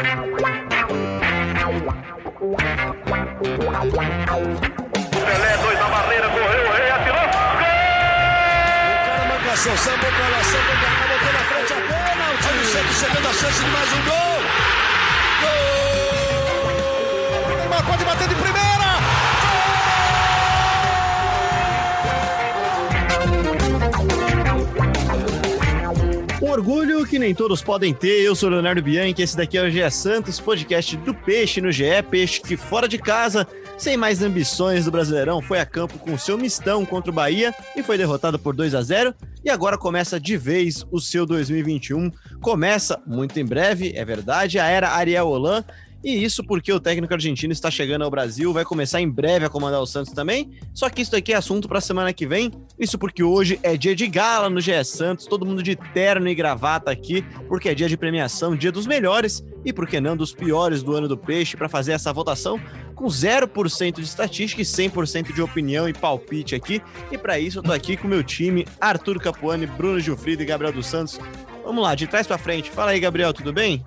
Pelé, dois na barreira, correu, o rei atirou. Gol! O cara marcação, sambou pra lá, sambou pra cá, botou na frente a. Olha o Santos chegando a chance de mais um gol. Gol! Neymar pode bater de primeira. Orgulho que nem todos podem ter. Eu sou Leonardo Bianchi, esse daqui é o GE Santos, podcast do Peixe no GE, Peixe que fora de casa, sem mais ambições do Brasileirão, foi a campo com seu mistão contra o Bahia e foi derrotado por 2 a 0 e agora começa de vez o seu 2021. Começa muito em breve, é verdade, a era Ariel Holan e isso porque o técnico argentino está chegando ao Brasil, vai começar em breve a comandar o Santos também. Só que isso aqui é assunto para a semana que vem. Isso porque hoje é dia de gala no GE Santos, todo mundo de terno e gravata aqui, porque é dia de premiação, dia dos melhores e por que não dos piores do ano do peixe para fazer essa votação com 0% de estatística e 100% de opinião e palpite aqui. E para isso eu tô aqui com meu time, Arthur Capuani, Bruno Gilfrido e Gabriel dos Santos. Vamos lá, de trás para frente. Fala aí, Gabriel, tudo bem?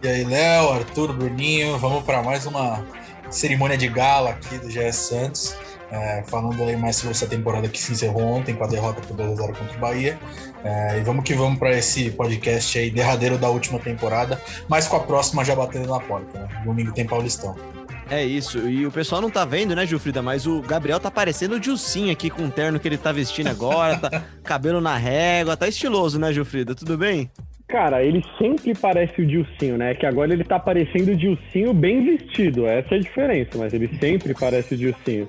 E aí, Léo, Arthur, Bruninho, vamos para mais uma cerimônia de gala aqui do GS Santos, é, falando aí mais sobre essa temporada que se encerrou ontem com a derrota por 2x0 contra o Bahia. É, e vamos que vamos para esse podcast aí, derradeiro da última temporada, mas com a próxima já batendo na porta, né? Domingo tem Paulistão. É isso, e o pessoal não tá vendo, né, Gilfrida? Mas o Gabriel tá parecendo o Dilcinho aqui com o terno que ele tá vestindo agora, tá cabelo na régua, tá estiloso, né, Gilfrida? Tudo bem? Cara, ele sempre parece o Dilcinho, né? Que agora ele tá parecendo o Dilcinho bem vestido. Essa é a diferença, mas ele sempre parece o Dilcinho.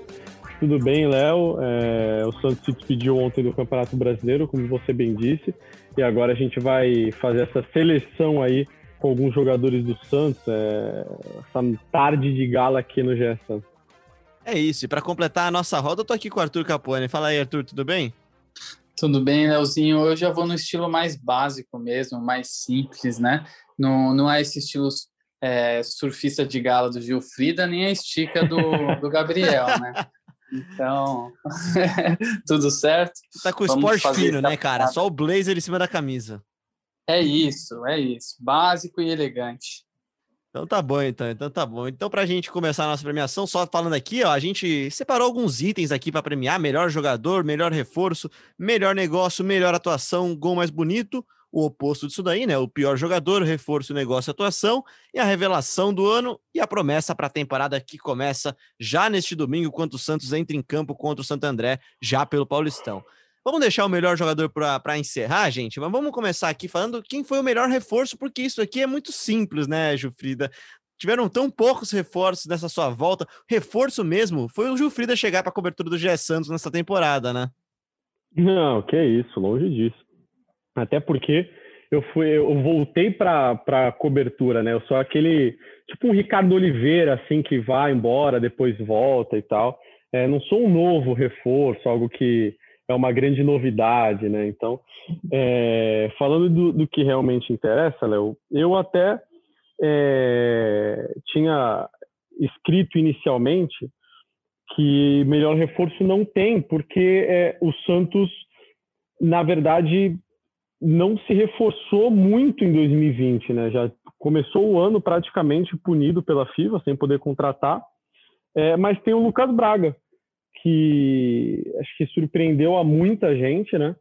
Tudo bem, Léo? É, o Santos se despediu ontem do Campeonato Brasileiro, como você bem disse, e agora a gente vai fazer essa seleção aí com alguns jogadores do Santos, é, essa tarde de gala aqui no GS Santos. É isso, e para completar a nossa roda, eu tô aqui com o Arthur Capone. Fala aí, Arthur, tudo bem? Tudo bem, Leozinho. Eu já vou no estilo mais básico mesmo, mais simples, né? Não, não é esse estilo é, surfista de gala do Gilfrida, nem a estica do, do Gabriel, né? Então, tudo certo. Tá com o esporte fino, né, cara? Só o blazer em cima da camisa. É isso, é isso. Básico e elegante. Então tá bom, então. Então tá bom. Então, pra gente começar a nossa premiação, só falando aqui, ó, a gente separou alguns itens aqui para premiar: melhor jogador, melhor reforço, melhor negócio, melhor atuação, gol mais bonito, o oposto disso daí, né? O pior jogador, reforço, negócio, atuação, e a revelação do ano e a promessa para a temporada que começa já neste domingo, quando o Santos entra em campo contra o Santo André, já pelo Paulistão. Vamos deixar o melhor jogador para encerrar, gente, mas vamos começar aqui falando quem foi o melhor reforço, porque isso aqui é muito simples, né, Jufrida? Tiveram tão poucos reforços nessa sua volta. Reforço mesmo foi o Jufrida chegar para a cobertura do GE Santos nessa temporada, né? Não, que isso, longe disso. Até porque eu fui, eu voltei para cobertura, né? Eu sou aquele tipo um Ricardo Oliveira, assim, que vai embora, depois volta e tal. É, não sou um novo reforço, algo que é uma grande novidade, né? Então, é, falando do, do, que realmente interessa, Léo, eu até é, tinha escrito inicialmente que melhor reforço não tem, porque é, o Santos, na verdade, não se reforçou muito em 2020, né? Já começou o ano praticamente punido pela FIFA, sem poder contratar, é, mas tem o Lucas Braga, que acho que surpreendeu a muita gente, né?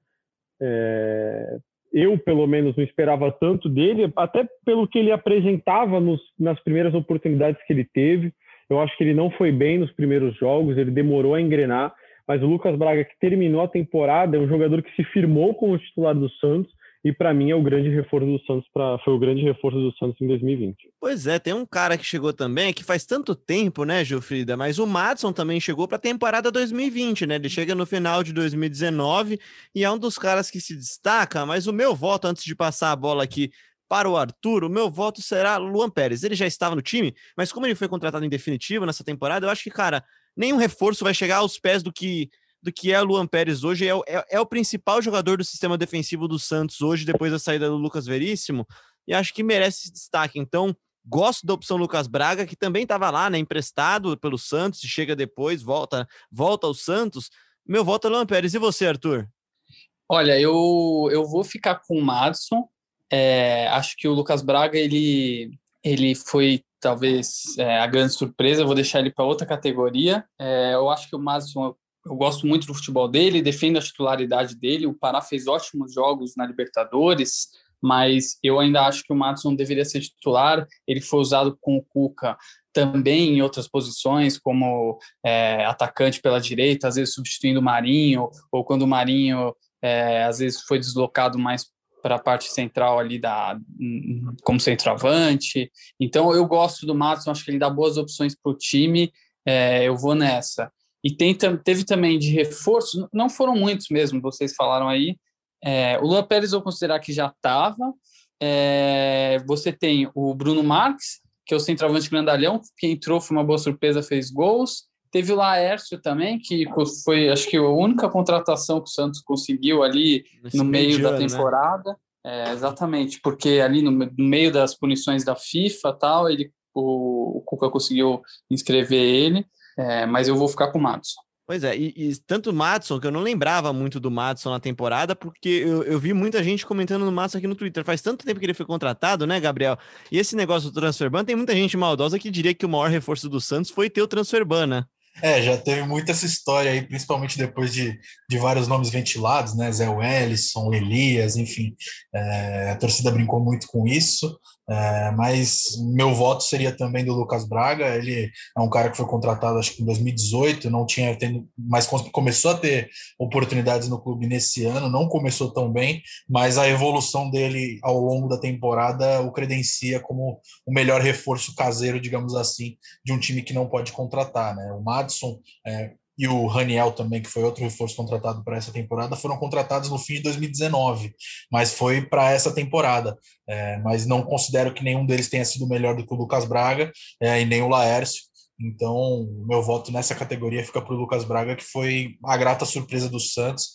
É, eu, pelo menos, não esperava tanto dele, até pelo que ele apresentava nos, nas primeiras oportunidades que ele teve. Eu acho que ele não foi bem nos primeiros jogos, ele demorou a engrenar, mas o Lucas Braga, que terminou a temporada, é um jogador que se firmou como titular do Santos e para mim é o grande reforço do Santos para foi o grande reforço do Santos em 2020. Pois é, tem um cara que chegou também que faz tanto tempo, né, Gilfrida, mas o Madison também chegou para a temporada 2020, né? Ele chega no final de 2019 e é um dos caras que se destaca, mas o meu voto antes de passar a bola aqui para o Arthur, o meu voto será Luan Pérez. Ele já estava no time, mas como ele foi contratado em definitivo nessa temporada, eu acho que, cara, nenhum reforço vai chegar aos pés do que do que é o Luan Pérez hoje. É, é, é, o principal jogador do sistema defensivo do Santos hoje, depois da saída do Lucas Veríssimo, e acho que merece destaque. Então, gosto da opção Lucas Braga, que também estava lá, né, emprestado pelo Santos, chega depois, volta, volta ao Santos. Meu voto é Luan Pérez. E você, Arthur? Olha, eu, eu vou ficar com o Madison. É, acho que o Lucas Braga, ele ele foi talvez é, a grande surpresa. Eu vou deixar ele para outra categoria. É, eu acho que o Madison, eu gosto muito do futebol dele, defendo a titularidade dele. O Pará fez ótimos jogos na Libertadores, mas eu ainda acho que o Madison deveria ser titular. Ele foi usado com o Cuca também em outras posições, como é, atacante pela direita, às vezes substituindo o Marinho, ou quando o Marinho é, às vezes foi deslocado mais para a parte central ali da como centroavante. Então eu gosto do Matos, acho que ele dá boas opções para o time. É, eu vou nessa. E tem, teve também de reforço, não foram muitos mesmo, vocês falaram aí. É, o Luan Pérez eu considerar que já estava. É, você tem o Bruno Marques, que é o centroavante grandalhão, que entrou, foi uma boa surpresa, fez gols. Teve o Laércio também, que foi, acho que, a única contratação que o Santos conseguiu ali no meio da né? temporada. Né? É, exatamente, porque ali no, no, meio das punições da FIFA tal, ele, o, o Cuca conseguiu inscrever ele, é, mas eu vou ficar com o Madison. Pois é, e, e, tanto o Madison, que eu não lembrava muito do Madison na temporada, porque eu, eu vi muita gente comentando no Madison aqui no Twitter. Faz tanto tempo que ele foi contratado, né, Gabriel? E esse negócio do transfer ban, tem muita gente maldosa que diria que o maior reforço do Santos foi ter o transfer ban, né? É, já teve muita essa história aí, principalmente depois de, de vários nomes ventilados, né? Zé Wellison, Elias, enfim. É, a torcida brincou muito com isso. É, mas meu voto seria também do Lucas Braga. Ele é um cara que foi contratado, acho que em 2018, não tinha tendo, mas começou a ter oportunidades no clube nesse ano. Não começou tão bem, mas a evolução dele ao longo da temporada o credencia como o melhor reforço caseiro, digamos assim, de um time que não pode contratar. Né? O Madison é, e o Raniel também, que foi outro reforço contratado para essa temporada, foram contratados no fim de 2019, mas foi para essa temporada. É, mas não considero que nenhum deles tenha sido melhor do que o Lucas Braga é, e nem o Laércio. Então, meu voto nessa categoria fica para o Lucas Braga, que foi a grata surpresa do Santos.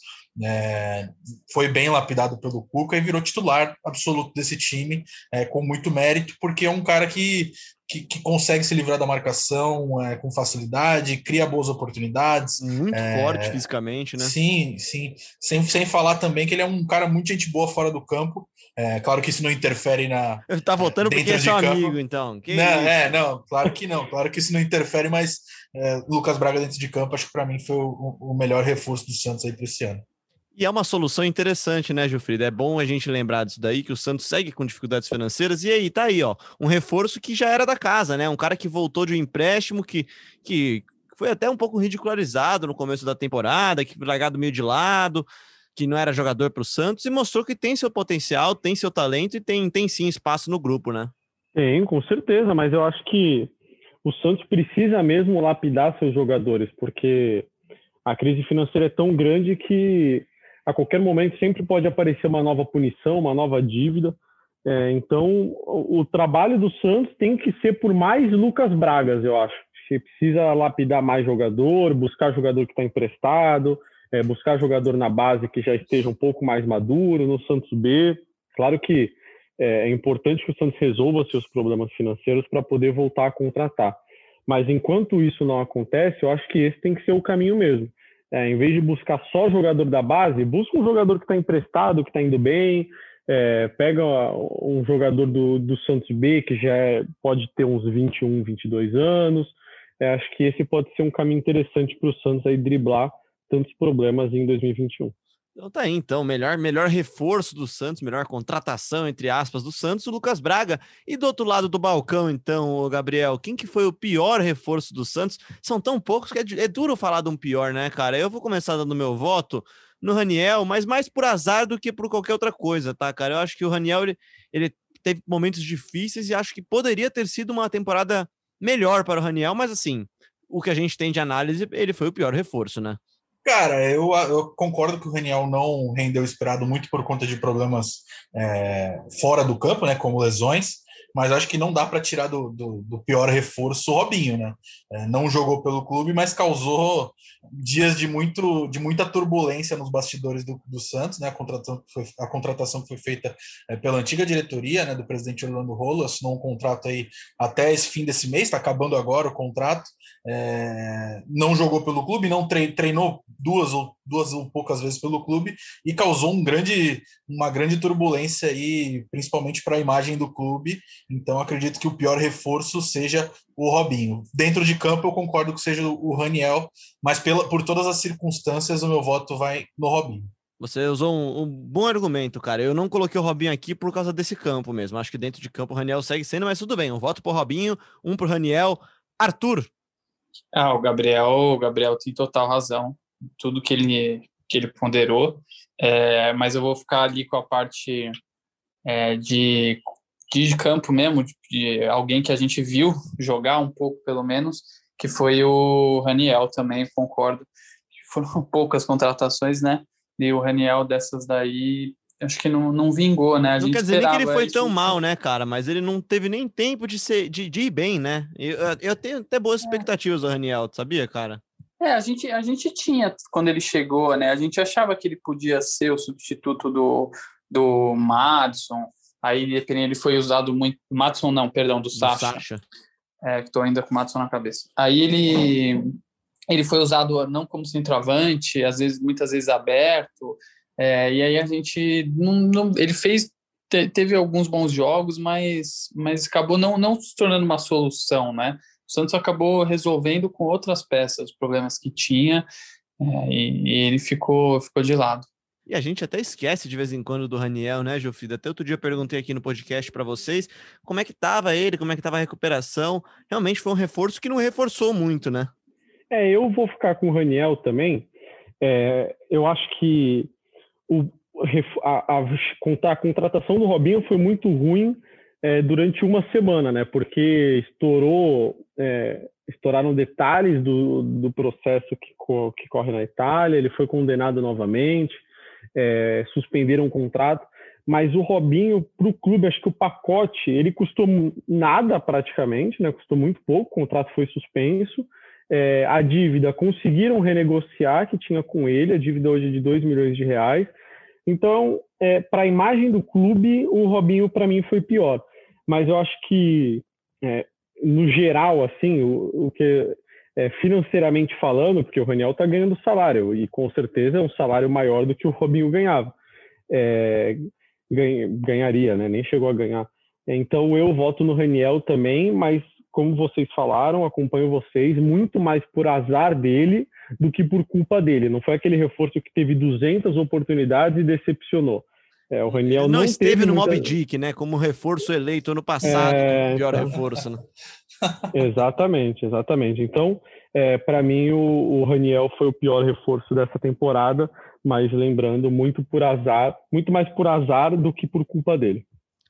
É, foi bem lapidado pelo Cuca e virou titular absoluto desse time, é, com muito mérito, porque é um cara que que, que, consegue se livrar da marcação é, com facilidade, cria boas oportunidades. Muito é, forte fisicamente, né? Sim, sim. Sem, sem falar também que ele é um cara muito gente boa fora do campo. É, claro que isso não interfere na. Tá votando porque é seu amigo, então. Que não, é, não, claro que não. Claro que isso não interfere, mas é, Lucas Braga dentro de campo, acho que para mim foi o, o melhor reforço do Santos aí para esse ano. E é uma solução interessante, né, Gilfrida? É bom a gente lembrar disso daí, que o Santos segue com dificuldades financeiras. E aí, tá aí, ó, um reforço que já era da casa, né? Um cara que voltou de um empréstimo, que, que foi até um pouco ridicularizado no começo da temporada, que largado meio de lado, que não era jogador para o Santos, e mostrou que tem seu potencial, tem seu talento e tem, tem sim espaço no grupo, né? Tem, com certeza, mas eu acho que o Santos precisa mesmo lapidar seus jogadores, porque a crise financeira é tão grande que a qualquer momento sempre pode aparecer uma nova punição, uma nova dívida. É, então, o, trabalho do Santos tem que ser por mais Lucas Bragas, eu acho. Você precisa lapidar mais jogador, buscar jogador que está emprestado, é, buscar jogador na base que já esteja um pouco mais maduro, no Santos B. Claro que é, é importante que o Santos resolva seus problemas financeiros para poder voltar a contratar. Mas enquanto isso não acontece, eu acho que esse tem que ser o caminho mesmo. É, em vez de buscar só jogador da base, busca um jogador que está emprestado, que está indo bem, é, pega um jogador do, do Santos B, que já é, pode ter uns 21, 22 anos. É, acho que esse pode ser um caminho interessante para o Santos aí driblar tantos problemas em 2021. Então tá aí, então, melhor, melhor reforço do Santos, melhor contratação, entre aspas, do Santos, o Lucas Braga. E do outro lado do balcão, então, Gabriel, quem que foi o pior reforço do Santos? São tão poucos que é, é duro falar de um pior, né, cara? Eu vou começar dando meu voto no Raniel, mas mais por azar do que por qualquer outra coisa, tá, cara? Eu acho que o Raniel, ele, ele teve momentos difíceis e acho que poderia ter sido uma temporada melhor para o Raniel, mas assim, o que a gente tem de análise, ele foi o pior reforço, né? Cara, eu, eu, concordo que o Reniel não rendeu esperado muito por conta de problemas é, fora do campo, né, como lesões mas acho que não dá para tirar do, do, do, pior reforço o Robinho, né? É, não jogou pelo clube, mas causou dias de, muito, de muita turbulência nos bastidores do, do Santos, né? A contratação, foi, a contratação que foi feita é, pela antiga diretoria, né? Do presidente Orlando Rolo, assinou um contrato aí até esse fim desse mês, está acabando agora o contrato. É, não jogou pelo clube, não treinou duas ou duas ou poucas vezes pelo clube e causou um grande, uma grande turbulência aí, principalmente para a imagem do clube. Então acredito que o pior reforço seja o Robinho. Dentro de campo eu concordo que seja o Raniel, mas pela, por todas as circunstâncias o meu voto vai no Robinho. Você usou um, um, bom argumento, cara. Eu não coloquei o Robinho aqui por causa desse campo mesmo. Acho que dentro de campo o Raniel segue sendo, mas tudo bem. Um voto pro Robinho, um pro Raniel. Arthur. Ah, o Gabriel, o Gabriel tem total razão. Tudo que ele, que ele ponderou. É, mas eu vou ficar ali com a parte é, de, de campo mesmo, de, de alguém que a gente viu jogar um pouco, pelo menos, que foi o Raniel também, concordo. Foram poucas contratações, né? E o Raniel dessas daí, acho que não, não vingou, né? A não quer dizer nem que ele foi tão mal, né, cara? Mas ele não teve nem tempo de, ser, de, de ir bem, né? Eu, eu tenho até boas é. expectativas do Raniel, sabia, cara? É, a gente, a gente tinha, quando ele chegou, né? A gente achava que ele podia ser o substituto do, do Madison. Aí ele foi usado muito. Madison, não, perdão, do, do Sacha. Sacha. É, que tô ainda com o Madison na cabeça. Aí ele ele foi usado não como centroavante, às vezes, muitas vezes aberto, é, e aí a gente não, não ele fez te, teve alguns bons jogos, mas mas acabou não não se tornando uma solução, né? O Santos acabou resolvendo com outras peças os problemas que tinha é, e, e, ele ficou ficou de lado. E a gente até esquece de vez em quando do Raniel, né, Jofida? Até outro dia eu perguntei aqui no podcast para vocês como é que tava ele, como é que tava a recuperação. Realmente foi um reforço que não reforçou muito, né? É, eu vou ficar com o Raniel também. É, eu acho que o, a, a, a, contratação do Robinho foi muito ruim é, durante uma semana, né? Porque estourou, é, estouraram detalhes do, do processo que, co, que corre na Itália, ele foi condenado novamente, é, suspenderam o contrato. Mas o Robinho, para o clube, acho que o pacote, ele custou nada praticamente, né? Custou muito pouco, o contrato foi suspenso é, a dívida conseguiram renegociar que tinha com ele, a dívida hoje é de 2 milhões de reais. Então, é, para a imagem do clube, o Robinho para mim foi pior. Mas eu acho que, é, no geral, assim, o, o que é, financeiramente falando, porque o Raniel está ganhando salário e com certeza é um salário maior do que o Robinho ganhava, é, ganharia, né? Nem chegou a ganhar. Então eu voto no Raniel também, mas como vocês falaram, acompanho vocês, muito mais por azar dele do que por culpa dele. Não foi aquele reforço que teve 200 oportunidades e decepcionou. É, o Raniel não, não esteve no muita... Mob Dick, né? Como reforço eleito ano passado, é... pior então... reforço. Né? exatamente, exatamente. Então, é, para mim, o, o Raniel foi o pior reforço dessa temporada, mas lembrando, muito por azar, muito mais por azar do que por culpa dele.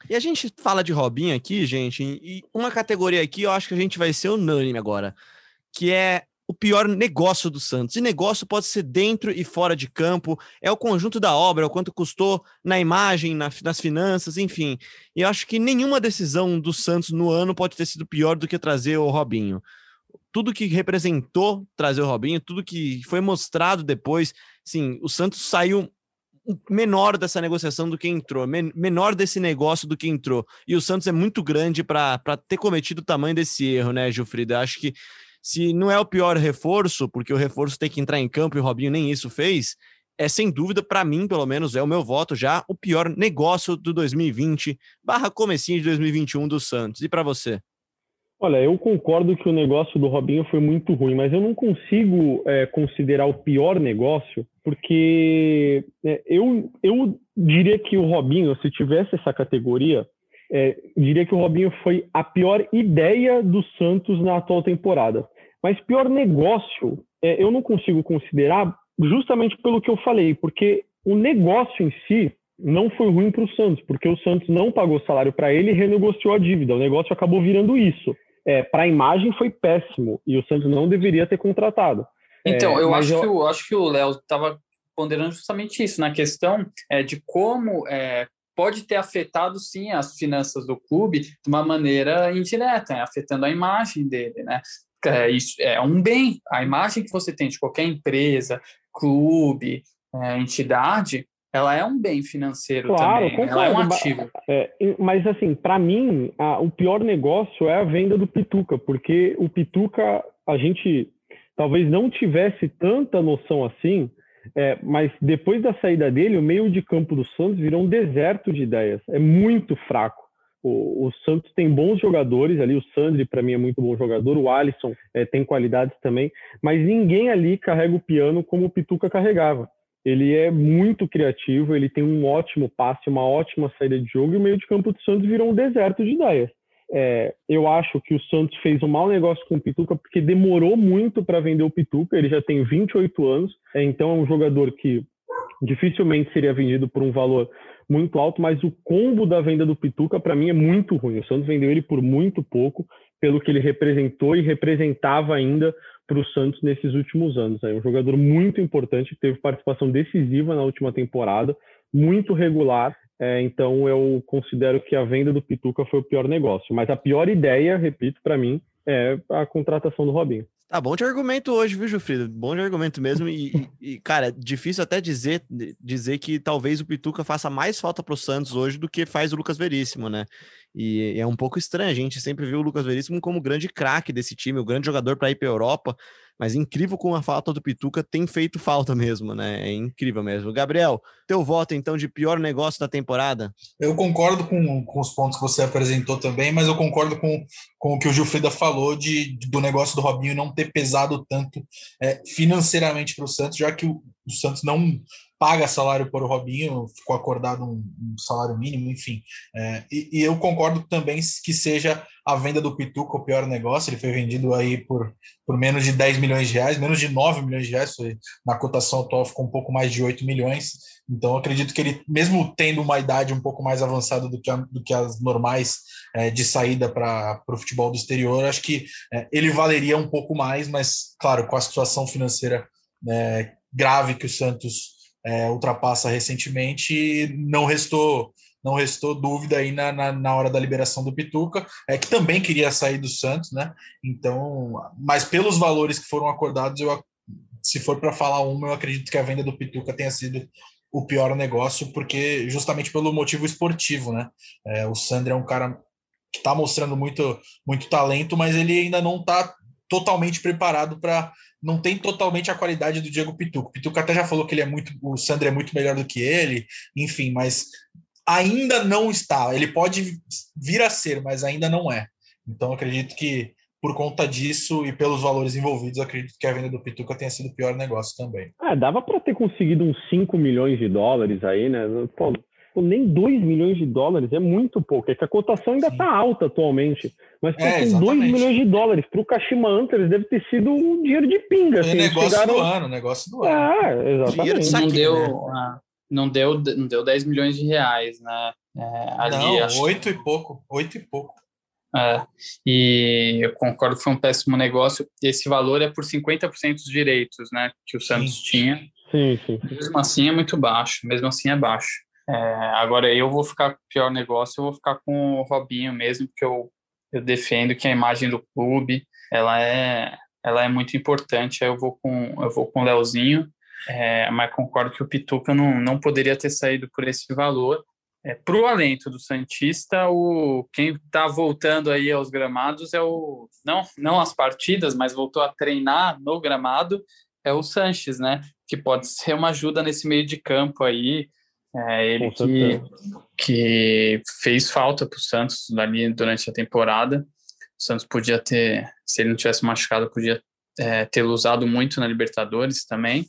E a gente fala de Robinho aqui, gente, e uma categoria aqui eu acho que a gente vai ser unânime agora, que é o pior negócio do Santos. E negócio pode ser dentro e fora de campo, é o conjunto da obra, o quanto custou na imagem, na, nas finanças, enfim. E eu acho que nenhuma decisão do Santos no ano pode ter sido pior do que trazer o Robinho. Tudo que representou trazer o Robinho, tudo que foi mostrado depois, sim, o Santos saiu menor dessa negociação do que entrou, men menor desse negócio do que entrou. E o Santos é muito grande para ter cometido o tamanho desse erro, né, Gilfrida? Acho que se não é o pior reforço, porque o reforço tem que entrar em campo e o Robinho nem isso fez, é sem dúvida, para mim, pelo menos, é o meu voto já, o pior negócio do 2020 barra comecinho de 2021 do Santos. E para você? Olha, eu concordo que o negócio do Robinho foi muito ruim, mas eu não consigo é, considerar o pior negócio, porque é, eu, eu diria que o Robinho, se tivesse essa categoria, é, diria que o Robinho foi a pior ideia do Santos na atual temporada. Mas pior negócio, é, eu não consigo considerar justamente pelo que eu falei, porque o negócio em si não foi ruim para o Santos, porque o Santos não pagou salário para ele e renegociou a dívida. O negócio acabou virando isso é, para a imagem foi péssimo e o Santos não deveria ter contratado. Então, é, eu, acho eu... Que, eu acho que o Léo estava ponderando justamente isso, na questão é, de como é, pode ter afetado, sim, as finanças do clube de uma maneira indireta, né, afetando a imagem dele, né? É, isso é um bem. A imagem que você tem de qualquer empresa, clube, é, entidade, ela é um bem financeiro claro, também, concordo, ela é um ativo. É, mas assim, para mim, a, o pior negócio é a venda do Pituca, porque o Pituca, a gente talvez não tivesse tanta noção assim, é, mas depois da saída dele, o meio de campo do Santos virou um deserto de ideias. É muito fraco. O, o Santos tem bons jogadores ali, o Sandri para mim é muito bom jogador, o Alisson é, tem qualidades também, mas ninguém ali carrega o piano como o Pituca carregava. Ele é muito criativo, ele tem um ótimo passe, uma ótima saída de jogo e o meio de campo do Santos virou um deserto de ideias. É, eu acho que o Santos fez um mau negócio com o Pituca porque demorou muito para vender o Pituca. Ele já tem 28 anos, é, então é um jogador que dificilmente seria vendido por um valor muito alto, mas o combo da venda do Pituca para mim é muito ruim. O Santos vendeu ele por muito pouco, pelo que ele representou e representava ainda para o Santos nesses últimos anos. É um jogador muito importante, teve participação decisiva na última temporada, muito regular é, então eu considero que a venda do Pituca foi o pior negócio. Mas a pior ideia, repito, para mim, é a contratação do Robinho. Tá bom de argumento hoje, viu, Jufrida? Bom de argumento mesmo. E, e, cara, difícil até dizer, dizer que talvez o Pituca faça mais falta para o Santos hoje do que faz o Lucas Veríssimo, né? E é um pouco estranho. A gente sempre viu o Lucas Veríssimo como o grande craque desse time, o grande jogador para ir para Europa. Mas incrível como a falta do Pituca tem feito falta mesmo, né? É incrível mesmo. Gabriel, teu voto então de pior negócio da temporada? Eu concordo com, com os pontos que você apresentou também, mas eu concordo com, com o que o Gilfrida falou de, do negócio do Robinho não ter pesado tanto é, financeiramente para o Santos, já que o, o Santos não paga salário para o Robinho, ficou acordado um, um salário mínimo, enfim. É, e, e, eu concordo também que seja a venda do Pituca o pior negócio. Ele foi vendido aí por, por menos de 10 milhões de reais, menos de 9 milhões de reais. Foi, na cotação atual ficou um pouco mais de 8 milhões. Então, acredito que ele, mesmo tendo uma idade um pouco mais avançada do que, a, do que as normais é, de saída para o futebol do exterior, acho que é, ele valeria um pouco mais, mas, claro, com a situação financeira é, grave que o Santos é, ultrapassa recentemente, não restou não restou dúvida aí na, na, na, hora da liberação do Pituca, é que também queria sair do Santos, né? Então, mas pelos valores que foram acordados, eu, se for para falar uma, eu acredito que a venda do Pituca tenha sido o pior negócio, porque justamente pelo motivo esportivo, né? É, o Sandro é um cara que está mostrando muito, muito talento, mas ele ainda não está totalmente preparado para não tem totalmente a qualidade do Diego Pituca. Pituca até já falou que ele é muito, o Sandro é muito melhor do que ele, enfim, mas ainda não está. Ele pode vir a ser, mas ainda não é. Então acredito que por conta disso e pelos valores envolvidos, acredito que a venda do Pituca tenha sido o pior negócio também. É, dava para ter conseguido uns 5 milhões de dólares aí, né? Pô, nem 2 milhões de dólares é muito pouco. É que a cotação ainda está alta atualmente. Mas é, com 2 milhões de dólares para o Kashima Antlers deve ter sido um dinheiro de pinga. Assim, negócio chegaram... do ano, negócio do ano. Ah, exatamente. Não deu, né? não, deu, não deu 10 milhões de reais, né? É, ali, não, acho... 8 e pouco. 8 e pouco. É, e eu concordo que foi um péssimo negócio. Esse valor é por 50% dos direitos né, que o Santos sim. tinha. Sim, sim. Mesmo assim é muito baixo, mesmo assim é baixo. É, agora eu vou ficar com o pior negócio, eu vou ficar com o Robinho mesmo, porque eu, eu defendo que a imagem do clube ela é, ela é muito importante. Aí eu vou com eu vou com o Leozinho, é, mas concordo que o Pituca não, não poderia ter saído por esse valor. É, Para o alento do Santista, o, quem está voltando aí aos gramados é o. Não, não as partidas, mas voltou a treinar no gramado, é o Sanches, né? Que pode ser uma ajuda nesse meio de campo aí. É ele que, que fez falta para o Santos ali durante a temporada. O Santos podia ter, se ele não tivesse machucado, podia é, ter usado muito na Libertadores também.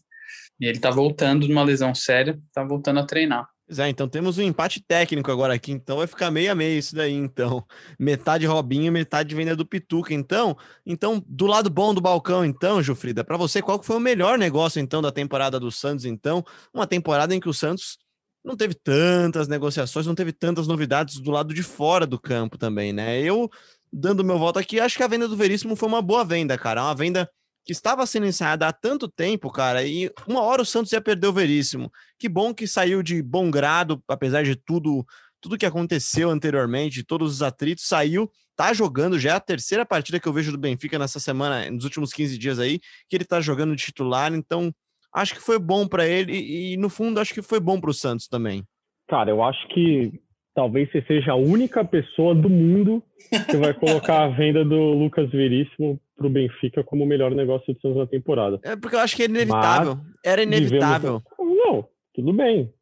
E ele está voltando de uma lesão séria, está voltando a treinar. Pois é, então temos um empate técnico agora aqui, então vai ficar meio a meio isso daí, então. Metade Robinho, metade venda do Pituca, então. Então, do lado bom do balcão, então, Jufrida, para você, qual foi o melhor negócio, então, da temporada do Santos, então? Uma temporada em que o Santos não teve tantas negociações, não teve tantas novidades do lado de fora do campo também, né? Eu, dando meu voto aqui, acho que a venda do Veríssimo foi uma boa venda, cara. Uma venda que estava sendo ensaiada há tanto tempo, cara, e uma hora o Santos ia perder o Veríssimo. Que bom que saiu de bom grado, apesar de tudo tudo que aconteceu anteriormente, todos os atritos, saiu, tá jogando, já é a terceira partida que eu vejo do Benfica nessa semana, nos últimos 15 dias aí, que ele tá jogando de titular, então acho que foi bom para ele e, no fundo, acho que foi bom para o Santos também. Cara, eu acho que talvez você seja a única pessoa do mundo que vai colocar a venda do Lucas Veríssimo para o Benfica como o melhor negócio do Santos na temporada. É porque eu acho que é inevitável. Mas Era inevitável. Devemos... Não, tudo bem.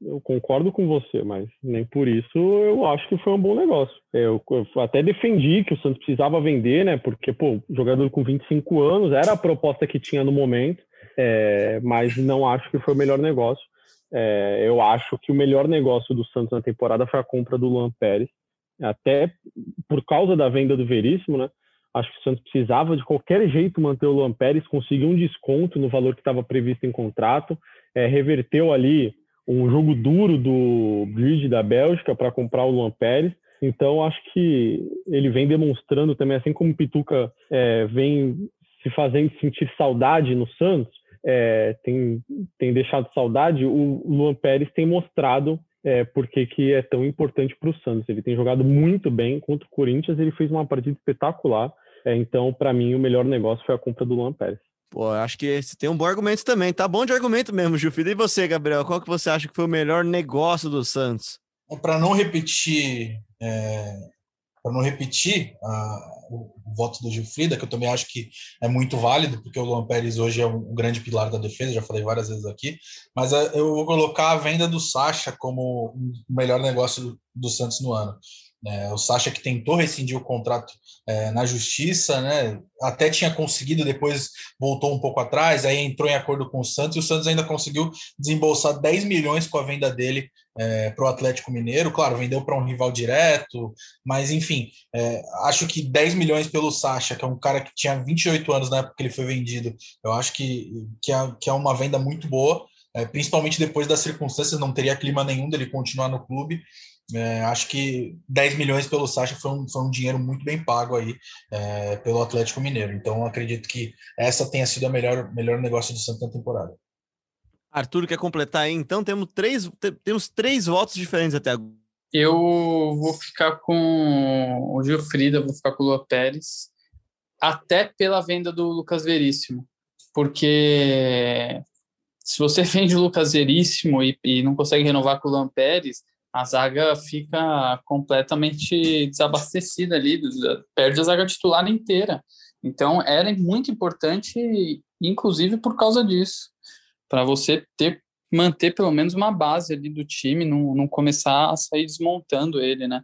Eu concordo com você, mas nem por isso eu acho que foi um bom negócio. Eu, eu até defendi que o Santos precisava vender, né? Porque, pô, jogador com 25 anos era a proposta que tinha no momento, é, mas não acho que foi o melhor negócio. É, eu acho que o melhor negócio do Santos na temporada foi a compra do Luan Pérez, até por causa da venda do Veríssimo, né? Acho que o Santos precisava de qualquer jeito manter o Luan Pérez, conseguir um desconto no valor que estava previsto em contrato, é, reverteu ali um jogo duro do Bridge da Bélgica para comprar o Luan Pérez. Então, acho que ele vem demonstrando também, assim como o Pituca é, vem se fazendo sentir saudade no Santos, é, tem, tem deixado saudade, o Luan Pérez tem mostrado é, porque que é tão importante para o Santos. Ele tem jogado muito bem contra o Corinthians, ele fez uma partida espetacular. É, então, para mim, o melhor negócio foi a compra do Luan Pérez. Pô, acho que você tem um bom argumento também. Tá bom de argumento mesmo, Gilfrida. E você, Gabriel? Qual que você acha que foi o melhor negócio do Santos? Para não repetir é, para não repetir uh, o, o, voto do Gilfrida, que eu também acho que é muito válido, porque o Luan Pérez hoje é um, um grande pilar da defesa, já falei várias vezes aqui, mas uh, eu vou colocar a venda do Sacha como o melhor negócio do, do Santos no ano. É, o Sacha que tentou rescindir o contrato é, na justiça, né? Até tinha conseguido, depois voltou um pouco atrás, aí entrou em acordo com o Santos, e o Santos ainda conseguiu desembolsar 10 milhões com a venda dele é, para o Atlético Mineiro. Claro, vendeu para um rival direto, mas enfim, é, acho que 10 milhões pelo Sacha, que é um cara que tinha 28 anos na época que ele foi vendido, eu acho que, que, é, que é uma venda muito boa. É, principalmente depois das circunstâncias, não teria clima nenhum dele continuar no clube. É, acho que 10 milhões pelo Sacha foi um, foi um dinheiro muito bem pago aí é, pelo Atlético Mineiro. Então, acredito que essa tenha sido a melhor, melhor negócio do Santos na temporada. Arthur, quer completar aí? Então, temos três, temos três votos diferentes até agora. Eu vou ficar com o Gilfrida, vou ficar com o Lua Pérez, até pela venda do Lucas Veríssimo, porque se você vende o Lucas Veríssimo e, e não consegue renovar com o Luan Pérez, a zaga fica completamente desabastecida ali, perde a zaga titular inteira. Então era muito importante, inclusive por causa disso, para você ter manter pelo menos uma base ali do time, não, não começar a sair desmontando ele, né?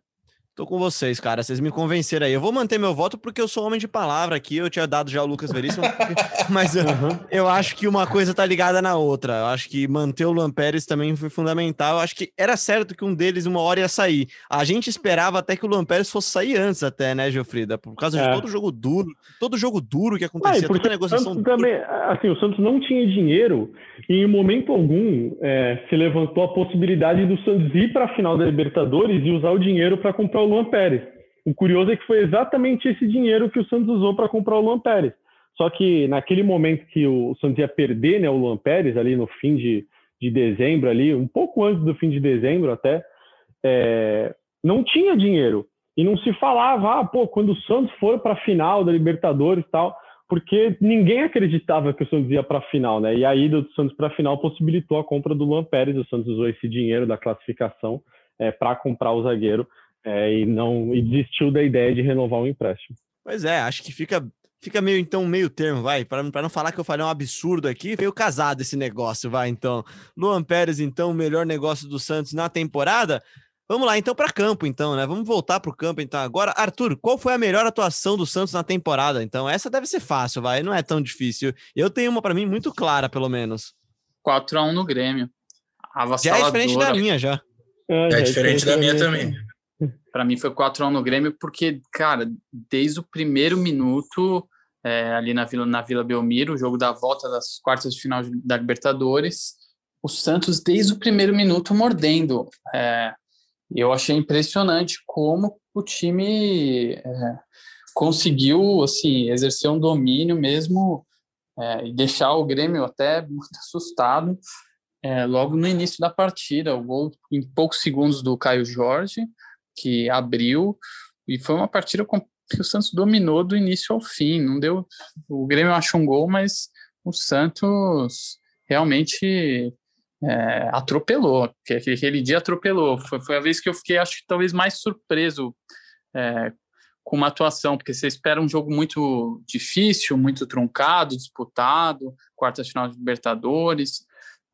Tô com vocês, cara. Vocês me convenceram aí. Eu vou manter meu voto porque eu sou homem de palavra aqui. Eu tinha dado já o Lucas Veríssimo, mas eu, uhum. eu, acho que uma coisa tá ligada na outra. Eu acho que manter o Luan Pérez também foi fundamental. Eu acho que era certo que um deles uma hora ia sair. A gente esperava até que o Luan Pérez fosse sair antes, até, né, Geofrida? Por causa é. de todo jogo duro, todo jogo duro que acontecia, ah, toda negociação. Também, assim, o Santos não tinha dinheiro e em momento algum é, se levantou a possibilidade do Santos ir para a final da Libertadores e usar o dinheiro para comprar o Luan Pérez. O curioso é que foi exatamente esse dinheiro que o Santos usou para comprar o Luan Pérez. Só que naquele momento que o Santos ia perder né, o Luan Pérez, ali no fim de, de dezembro, ali, um pouco antes do fim de dezembro até, é, não tinha dinheiro. E não se falava, ah, pô, quando o Santos for para a final da Libertadores e tal, porque ninguém acreditava que o Santos ia para a final, né? E a ida do Santos para a final possibilitou a compra do Luan Pérez. O Santos usou esse dinheiro da classificação é, para comprar o zagueiro é, e não e desistiu da ideia de renovar o empréstimo. Pois é, acho que fica fica meio então meio termo, vai, para não falar que eu falei um absurdo aqui, veio casado esse negócio, vai então. Luan Pérez então o melhor negócio do Santos na temporada. Vamos lá então para campo então, né? Vamos voltar para o campo então agora. Arthur, qual foi a melhor atuação do Santos na temporada? Então, essa deve ser fácil, vai, não é tão difícil. Eu tenho uma para mim muito clara, pelo menos. 4 a 1 no Grêmio. Já é diferente da minha já. É, é diferente da minha também. Para mim foi 4 x 1 no Grêmio, porque, cara, desde o primeiro minuto, é, ali na Vila, na Vila Belmiro, o jogo da volta das quartas de final da Libertadores, o Santos, desde o primeiro minuto, mordendo. É, eu achei impressionante como o time é, conseguiu assim, exercer um domínio mesmo é, e deixar o Grêmio até muito assustado. É, logo no início da partida, o gol em poucos segundos do Caio Jorge, que abriu e foi uma partida que o Santos dominou do início ao fim. Não deu, o Grêmio achou um gol, mas o Santos realmente é, atropelou, que aquele dia atropelou. Foi, foi a vez que eu fiquei, acho que talvez mais surpreso é, com uma atuação, porque você espera um jogo muito difícil, muito truncado, disputado, quarta final de Libertadores,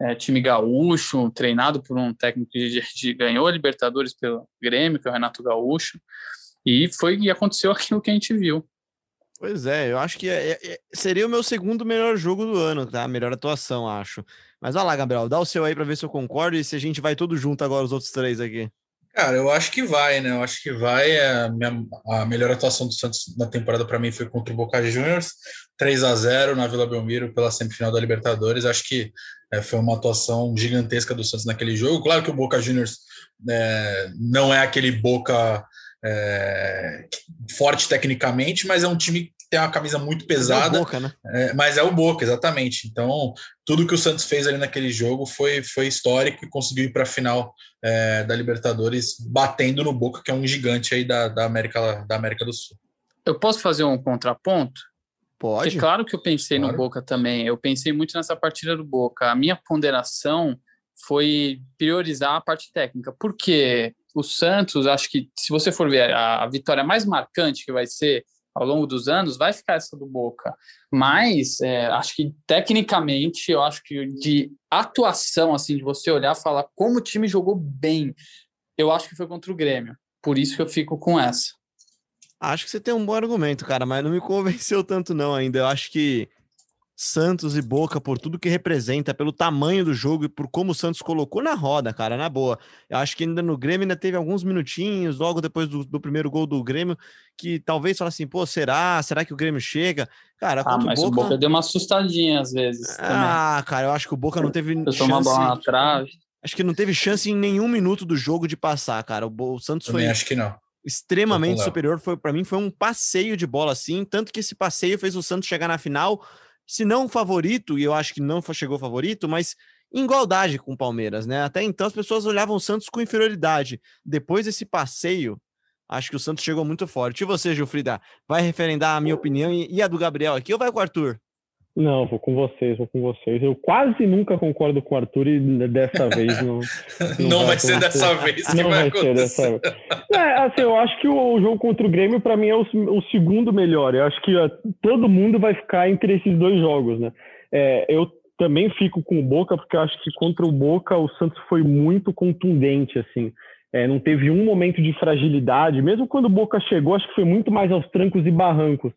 é, time gaúcho, treinado por um técnico que, ganhou a Libertadores pelo Grêmio, que é o Renato Gaúcho, e foi e aconteceu aquilo que a gente viu. Pois é, eu acho que é, é, seria o meu segundo melhor jogo do ano, tá? Melhor atuação, acho. Mas olha lá, Gabriel, dá o seu aí para ver se eu concordo e se a gente vai todo junto agora, os outros três aqui. Cara, eu acho que vai, né? Eu acho que vai. É, a, minha, a melhor atuação do Santos na temporada para mim foi contra o Boca Juniors, 3 a 0 na Vila Belmiro pela semifinal da Libertadores. Acho que é, foi uma atuação gigantesca do Santos naquele jogo. Claro que o Boca Juniors é, não é aquele Boca é, forte tecnicamente, mas é um time tem uma camisa muito pesada. Mas é o Boca, né? É, mas é o Boca, exatamente. Então, tudo que o Santos fez ali naquele jogo foi, foi histórico e conseguiu ir para a final é, da Libertadores, batendo no Boca, que é um gigante aí da, da, América, da América do Sul. Eu posso fazer um contraponto? Pode. Porque claro que eu pensei claro. no Boca também. Eu pensei muito nessa partida do Boca. A minha ponderação foi priorizar a parte técnica. Porque o Santos, acho que se você for ver a, a vitória mais marcante que vai ser ao longo dos anos, vai ficar essa do Boca. Mas é, acho que tecnicamente, eu acho que de atuação, assim, de você olhar e falar como o time jogou bem, eu acho que foi contra o Grêmio. Por isso que eu fico com essa. Acho que você tem um bom argumento, cara, mas não me convenceu tanto não ainda. Eu acho que Santos e Boca por tudo que representa, pelo tamanho do jogo e por como o Santos colocou na roda, cara, na boa. Eu acho que ainda no Grêmio ainda teve alguns minutinhos, logo depois do, do primeiro gol do Grêmio, que talvez falasse assim, pô, será? Será que o Grêmio chega? Cara, ah, mas o Boca... o Boca deu uma assustadinha às vezes. Ah, também. cara, eu acho que o Boca não teve eu chance... uma bola na trave. Acho que não teve chance em nenhum minuto do jogo de passar, cara. O, o Santos foi... acho que não extremamente superior. Foi para mim foi um passeio de bola assim, tanto que esse passeio fez o Santos chegar na final se não favorito, e eu acho que não chegou favorito, mas em igualdade com o Palmeiras, né? Até então as pessoas olhavam o Santos com inferioridade. Depois desse passeio, acho que o Santos chegou muito forte. E você, Gilfrida, vai referendar a minha opinião e a do Gabriel aqui ou vai com o Arthur? Não, vou com vocês, vou com vocês. Eu quase nunca concordo com o Arthur e dessa vez não. Não, não vai, vai ser dessa vez que não vai, acontecer. Ser dessa... É, assim, eu acho que o, jogo contra o Grêmio, para mim, é o, o, segundo melhor. Eu acho que ó, todo mundo vai ficar entre esses dois jogos, né? É, eu também fico com o Boca, porque eu acho que contra o Boca o Santos foi muito contundente, assim. É, não teve um momento de fragilidade, mesmo quando o Boca chegou, acho que foi muito mais aos trancos e barrancos.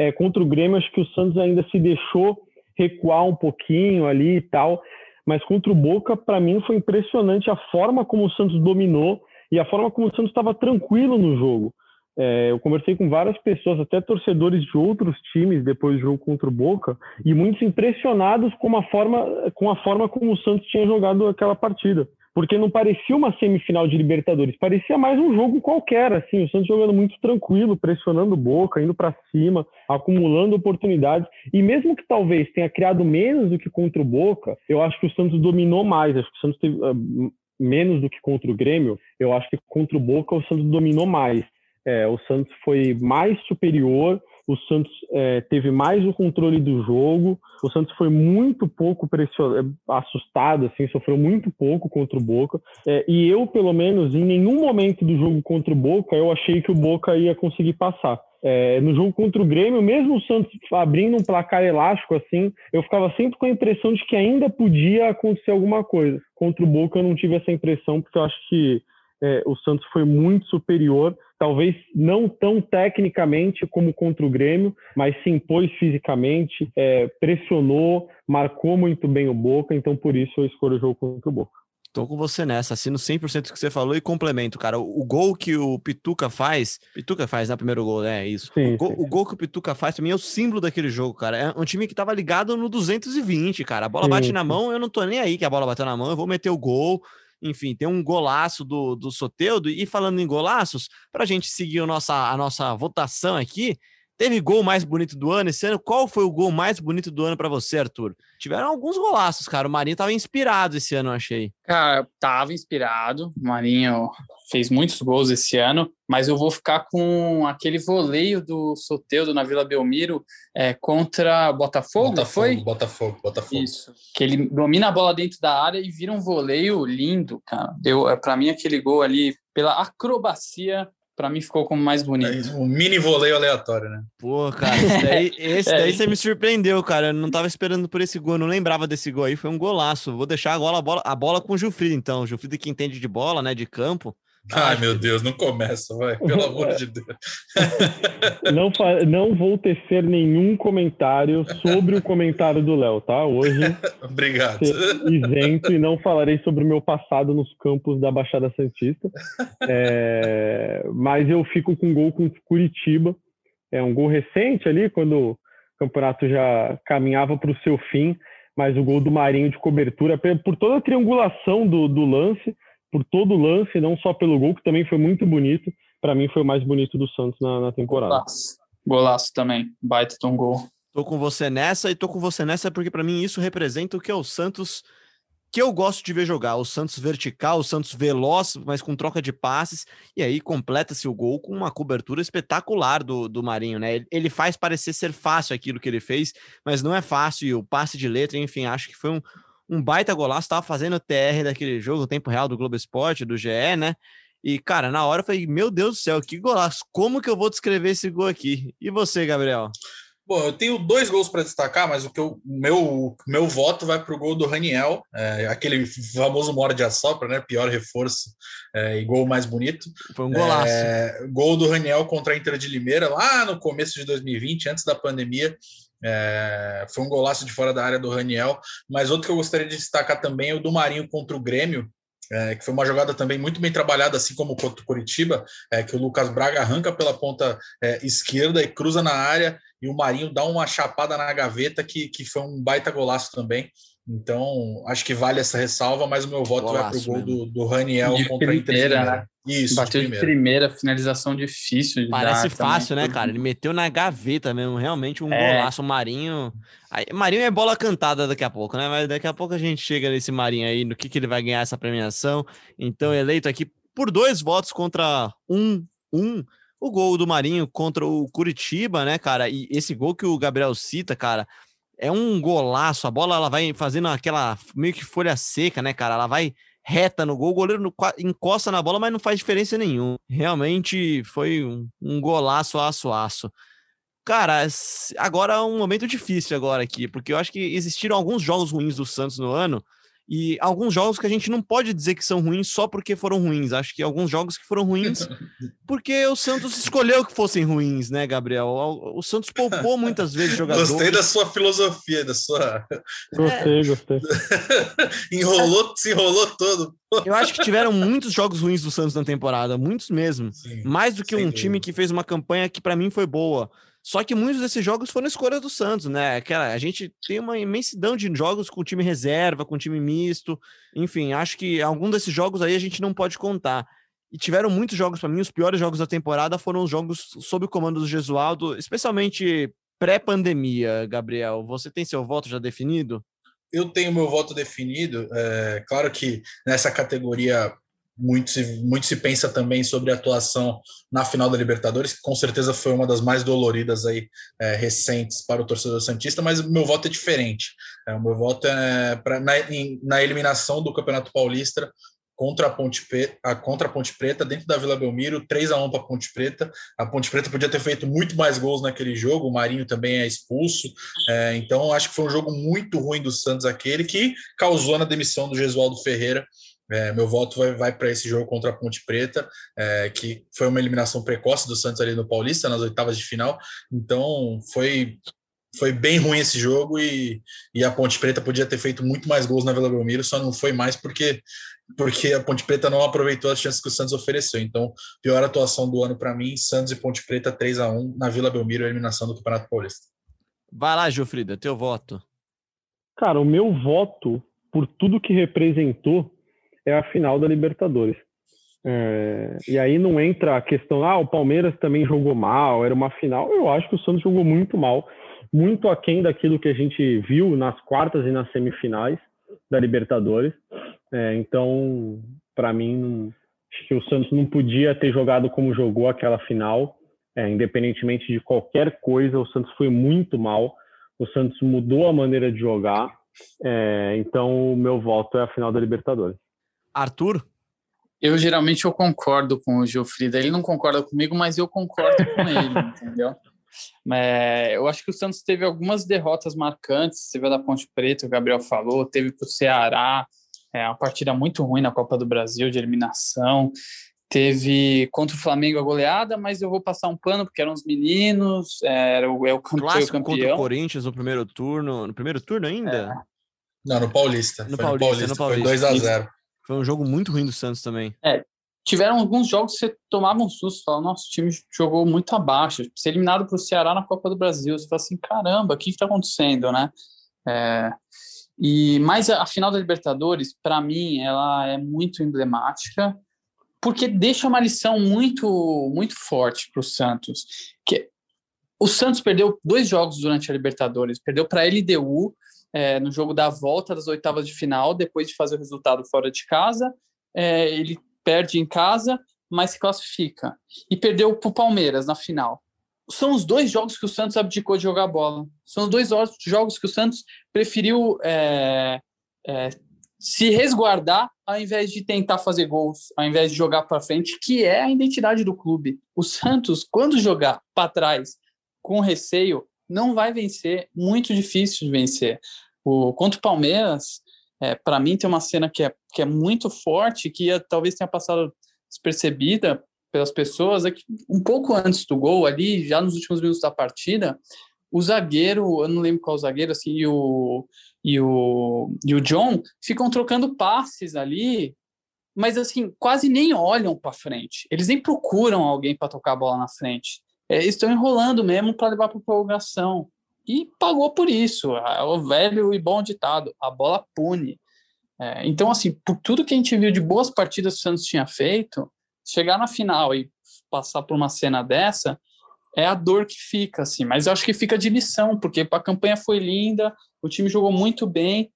É, contra o Grêmio, acho que o Santos ainda se deixou recuar um pouquinho ali e tal. Mas contra o Boca, para mim, foi impressionante a forma como o Santos dominou e a forma como o Santos estava tranquilo no jogo. É, eu conversei com várias pessoas, até torcedores de outros times depois do jogo contra o Boca, e muitos impressionados com a forma, com a forma como o Santos tinha jogado aquela partida porque não parecia uma semifinal de Libertadores, parecia mais um jogo qualquer, assim, o Santos jogando muito tranquilo, pressionando Boca, indo para cima, acumulando oportunidades, e mesmo que talvez tenha criado menos do que contra o Boca, eu acho que o Santos dominou mais, acho que o Santos teve uh, menos do que contra o Grêmio, eu acho que contra o Boca o Santos dominou mais. É, o Santos foi mais superior, o Santos é, teve mais o controle do jogo, o Santos foi muito pouco pressionado, é, assustado, assim, sofreu muito pouco contra o Boca, é, e eu, pelo menos, em nenhum momento do jogo contra o Boca, eu achei que o Boca ia conseguir passar. É, no jogo contra o Grêmio, mesmo o Santos abrindo um placar elástico assim, eu ficava sempre com a impressão de que ainda podia acontecer alguma coisa. Contra o Boca eu não tive essa impressão, porque eu acho que é, o Santos foi muito superior, talvez não tão tecnicamente como contra o Grêmio, mas se impôs fisicamente, é, pressionou, marcou muito bem o Boca, então por isso eu escolho o jogo contra o Boca. Tô com você nessa, assino 100% do que você falou e complemento, cara. O, o, gol que o Pituca faz, Pituca faz, né? Primeiro gol, é isso. Sim, o, gol, sim. o, gol, que o Pituca faz também é o símbolo daquele jogo, cara. É um time que tava ligado no 220, cara. A bola sim, bate na mão, eu não tô nem aí que a bola bateu na mão, eu vou meter o gol. Enfim, tem um golaço do, do Soteudo. E falando em golaços, para a gente seguir a nossa, a nossa votação aqui, Teve gol mais bonito do ano esse ano? Qual foi o gol mais bonito do ano para você, Arthur? Tiveram alguns golaços, cara. O Marinho tava inspirado esse ano, eu achei. Cara, tava inspirado. O Marinho fez muitos gols esse ano, mas eu vou ficar com aquele voleio do Soteudo na Vila Belmiro é, contra Botafogo, Botafogo, foi? Botafogo, Botafogo. Isso. Que ele domina a bola dentro da área e vira um voleio lindo, cara. Deu, para mim, aquele gol ali, pela acrobacia para mim ficou como mais bonito. Um mini voleio aleatório, né? Pô, cara, esse daí, esse daí você me surpreendeu, cara. Eu não tava esperando por esse gol, não lembrava desse gol aí, foi um golaço. Vou deixar agora a bola, a bola com o Gilfrido, então. O Gilfrido que entende de bola, né, de campo. Ai, meu Deus, não começa, vai, pelo amor de Deus. Não, não vou tecer nenhum comentário sobre o comentário do Léo, tá? Hoje. Obrigado. Isento e não falarei sobre o meu passado nos campos da Baixada Santista. É, mas eu fico com um gol com Curitiba. É um gol recente ali, quando o campeonato já caminhava para o seu fim, mas o gol do Marinho de cobertura, por toda a triangulação do, do lance por todo o lance, não só pelo gol, que também foi muito bonito. Para mim, foi o mais bonito do Santos na, na temporada. Golaço. Golaço também. Baita de um gol. Tô com você nessa e tô com você nessa porque para mim isso representa o que é o Santos que eu gosto de ver jogar. O Santos vertical, o Santos veloz, mas com troca de passes. E aí completa-se o gol com uma cobertura espetacular do, do Marinho, né? Ele faz parecer ser fácil aquilo que ele fez, mas não é fácil. E o passe de letra, enfim, acho que foi um, um baita golaço, tava fazendo o TR daquele jogo, o tempo real do Globo Esporte, do GE, né? E, cara, na hora eu falei, meu Deus do céu, que golaço, como que eu vou descrever esse gol aqui? E você, Gabriel? Bom, eu tenho dois gols para destacar, mas o que eu, meu, meu voto vai para o gol do Raniel, é, aquele famoso mora de assopra, né? Pior reforço é, e gol mais bonito. Foi um golaço. É, gol do Raniel contra a Inter de Limeira, lá no começo de 2020, antes da pandemia. É, foi um golaço de fora da área do Raniel, mas outro que eu gostaria de destacar também é o do Marinho contra o Grêmio, é, que foi uma jogada também muito bem trabalhada, assim como contra o Curitiba, é, que o Lucas Braga arranca pela ponta é, esquerda e cruza na área, e o Marinho dá uma chapada na gaveta, que, que foi um baita golaço também. Então, acho que vale essa ressalva, mas o meu voto Golaço vai para o gol do, do Raniel de contra primeira, a Inter. Né? Isso, Bateu de primeira. de primeira, finalização difícil. Parece dar, fácil, também. né, cara? Ele meteu na gaveta mesmo, realmente um é. golaço. Marinho. Aí, Marinho é bola cantada daqui a pouco, né? Mas daqui a pouco a gente chega nesse Marinho aí, no que, que ele vai ganhar essa premiação. Então, eleito aqui por dois votos contra um, um o gol do Marinho contra o Curitiba, né, cara? E esse gol que o Gabriel cita, cara, é um golaço. A bola ela vai fazendo aquela meio que folha seca, né, cara? Ela vai reta no gol, o goleiro encosta na bola, mas não faz diferença nenhuma. Realmente foi um, um golaço aço aço. Cara, agora é um momento difícil agora aqui, porque eu acho que existiram alguns jogos ruins do Santos no ano e alguns jogos que a gente não pode dizer que são ruins só porque foram ruins. Acho que alguns jogos que foram ruins porque o Santos escolheu que fossem ruins, né, Gabriel? O, Santos poupou muitas vezes jogadores. Gostei da sua filosofia, da sua. Gostei, gostei. enrolou, se enrolou todo. Eu acho que tiveram muitos jogos ruins do Santos na temporada, muitos mesmo. Sim, Mais do que um time que fez uma campanha que para mim foi boa. Só que muitos desses jogos foram escolha do Santos, né? Aquela, a gente tem uma imensidão de jogos com time reserva, com time misto. Enfim, acho que algum desses jogos aí a gente não pode contar. E tiveram muitos jogos para mim, os piores jogos da temporada foram os jogos sob o comando do Gesualdo, especialmente pré-pandemia, Gabriel. Você tem seu voto já definido? Eu tenho meu voto definido. É, claro que nessa categoria muito se, muito se pensa também sobre a atuação na final da Libertadores, que com certeza foi uma das mais doloridas aí, é, recentes para o torcedor Santista, mas o meu voto é diferente. É, o meu voto é pra, na, em, na eliminação do Campeonato Paulista contra a Ponte, Preta, contra a Ponte Preta, dentro da Vila Belmiro, 3 a 1 para a Ponte Preta. A Ponte Preta podia ter feito muito mais gols naquele jogo, o Marinho também é expulso. É, então, acho que foi um jogo muito ruim do Santos, aquele que causou na demissão do Gesualdo Ferreira é, meu voto vai, vai para esse jogo contra a Ponte Preta, é, que foi uma eliminação precoce do Santos ali no Paulista, nas oitavas de final. Então, foi, foi bem ruim esse jogo e, e a Ponte Preta podia ter feito muito mais gols na Vila Belmiro, só não foi mais porque, porque a Ponte Preta não aproveitou as chances que o Santos ofereceu. Então, pior atuação do ano para mim, Santos e Ponte Preta 3 a 1 na Vila Belmiro, eliminação do Campeonato Paulista. Vai lá, Gilfrida, teu voto. Cara, o meu voto, por tudo que representou, é a final da Libertadores. É, e aí não entra a questão, ah, o Palmeiras também jogou mal, era uma final. Eu acho que o Santos jogou muito mal, muito aquém daquilo que a gente viu nas quartas e nas semifinais da Libertadores. É, então, para mim, não, acho que o Santos não podia ter jogado como jogou aquela final. É, independentemente de qualquer coisa, o Santos foi muito mal. O Santos mudou a maneira de jogar. É, então, o meu voto é a final da Libertadores. Arthur? Eu geralmente eu concordo com o Gilfrida. Ele não concorda comigo, mas eu concordo com ele, entendeu? É, eu acho que o Santos teve algumas derrotas marcantes. Teve a da Ponte Preta, o Gabriel falou, teve para o Ceará, é uma partida muito ruim na Copa do Brasil de eliminação. Teve contra o Flamengo a goleada, mas eu vou passar um pano porque eram os meninos, era o, é o, Clássico o campeão. contra o Corinthians no primeiro turno, no primeiro turno ainda? É. Não, no Paulista. No Paulista, no Paulista, no Paulista. Foi 2 a 0 foi um jogo muito ruim do Santos também. É, tiveram alguns jogos que você tomava um susto, falava, nosso time jogou muito abaixo, ser eliminado para o Ceará na Copa do Brasil, você fala assim, caramba, o que está acontecendo, né? É, e mas a, a final da Libertadores, para mim, ela é muito emblemática, porque deixa uma lição muito muito forte para o Santos, que o Santos perdeu dois jogos durante a Libertadores, perdeu para a LDU é, no jogo da volta das oitavas de final, depois de fazer o resultado fora de casa, é, ele perde em casa, mas se classifica. E perdeu para o Palmeiras na final. São os dois jogos que o Santos abdicou de jogar bola. São os dois jogos que o Santos preferiu é, é se resguardar ao invés de tentar fazer gols, ao invés de jogar para frente, que é a identidade do clube. O Santos, quando jogar para trás com receio, não vai vencer, muito difícil de vencer. O, contra o Palmeiras, é, para mim tem uma cena que é, que é muito forte, que ia, talvez tenha passado despercebida pelas pessoas, é que um pouco antes do gol ali, já nos últimos minutos da partida, o zagueiro, eu não lembro qual zagueiro, assim, e o, e o, e o John ficam trocando passes ali, mas assim, quase nem olham para frente. Eles nem procuram alguém para tocar a bola na frente é, estão enrolando mesmo para levar para prorrogação. E pagou por isso. O velho e bom ditado: a bola pune. É, então, assim, por tudo que a gente viu de boas partidas que o Santos tinha feito, chegar na final e passar por uma cena dessa é a dor que fica, assim. Mas eu acho que fica de lição, porque a campanha foi linda, o time jogou muito bem.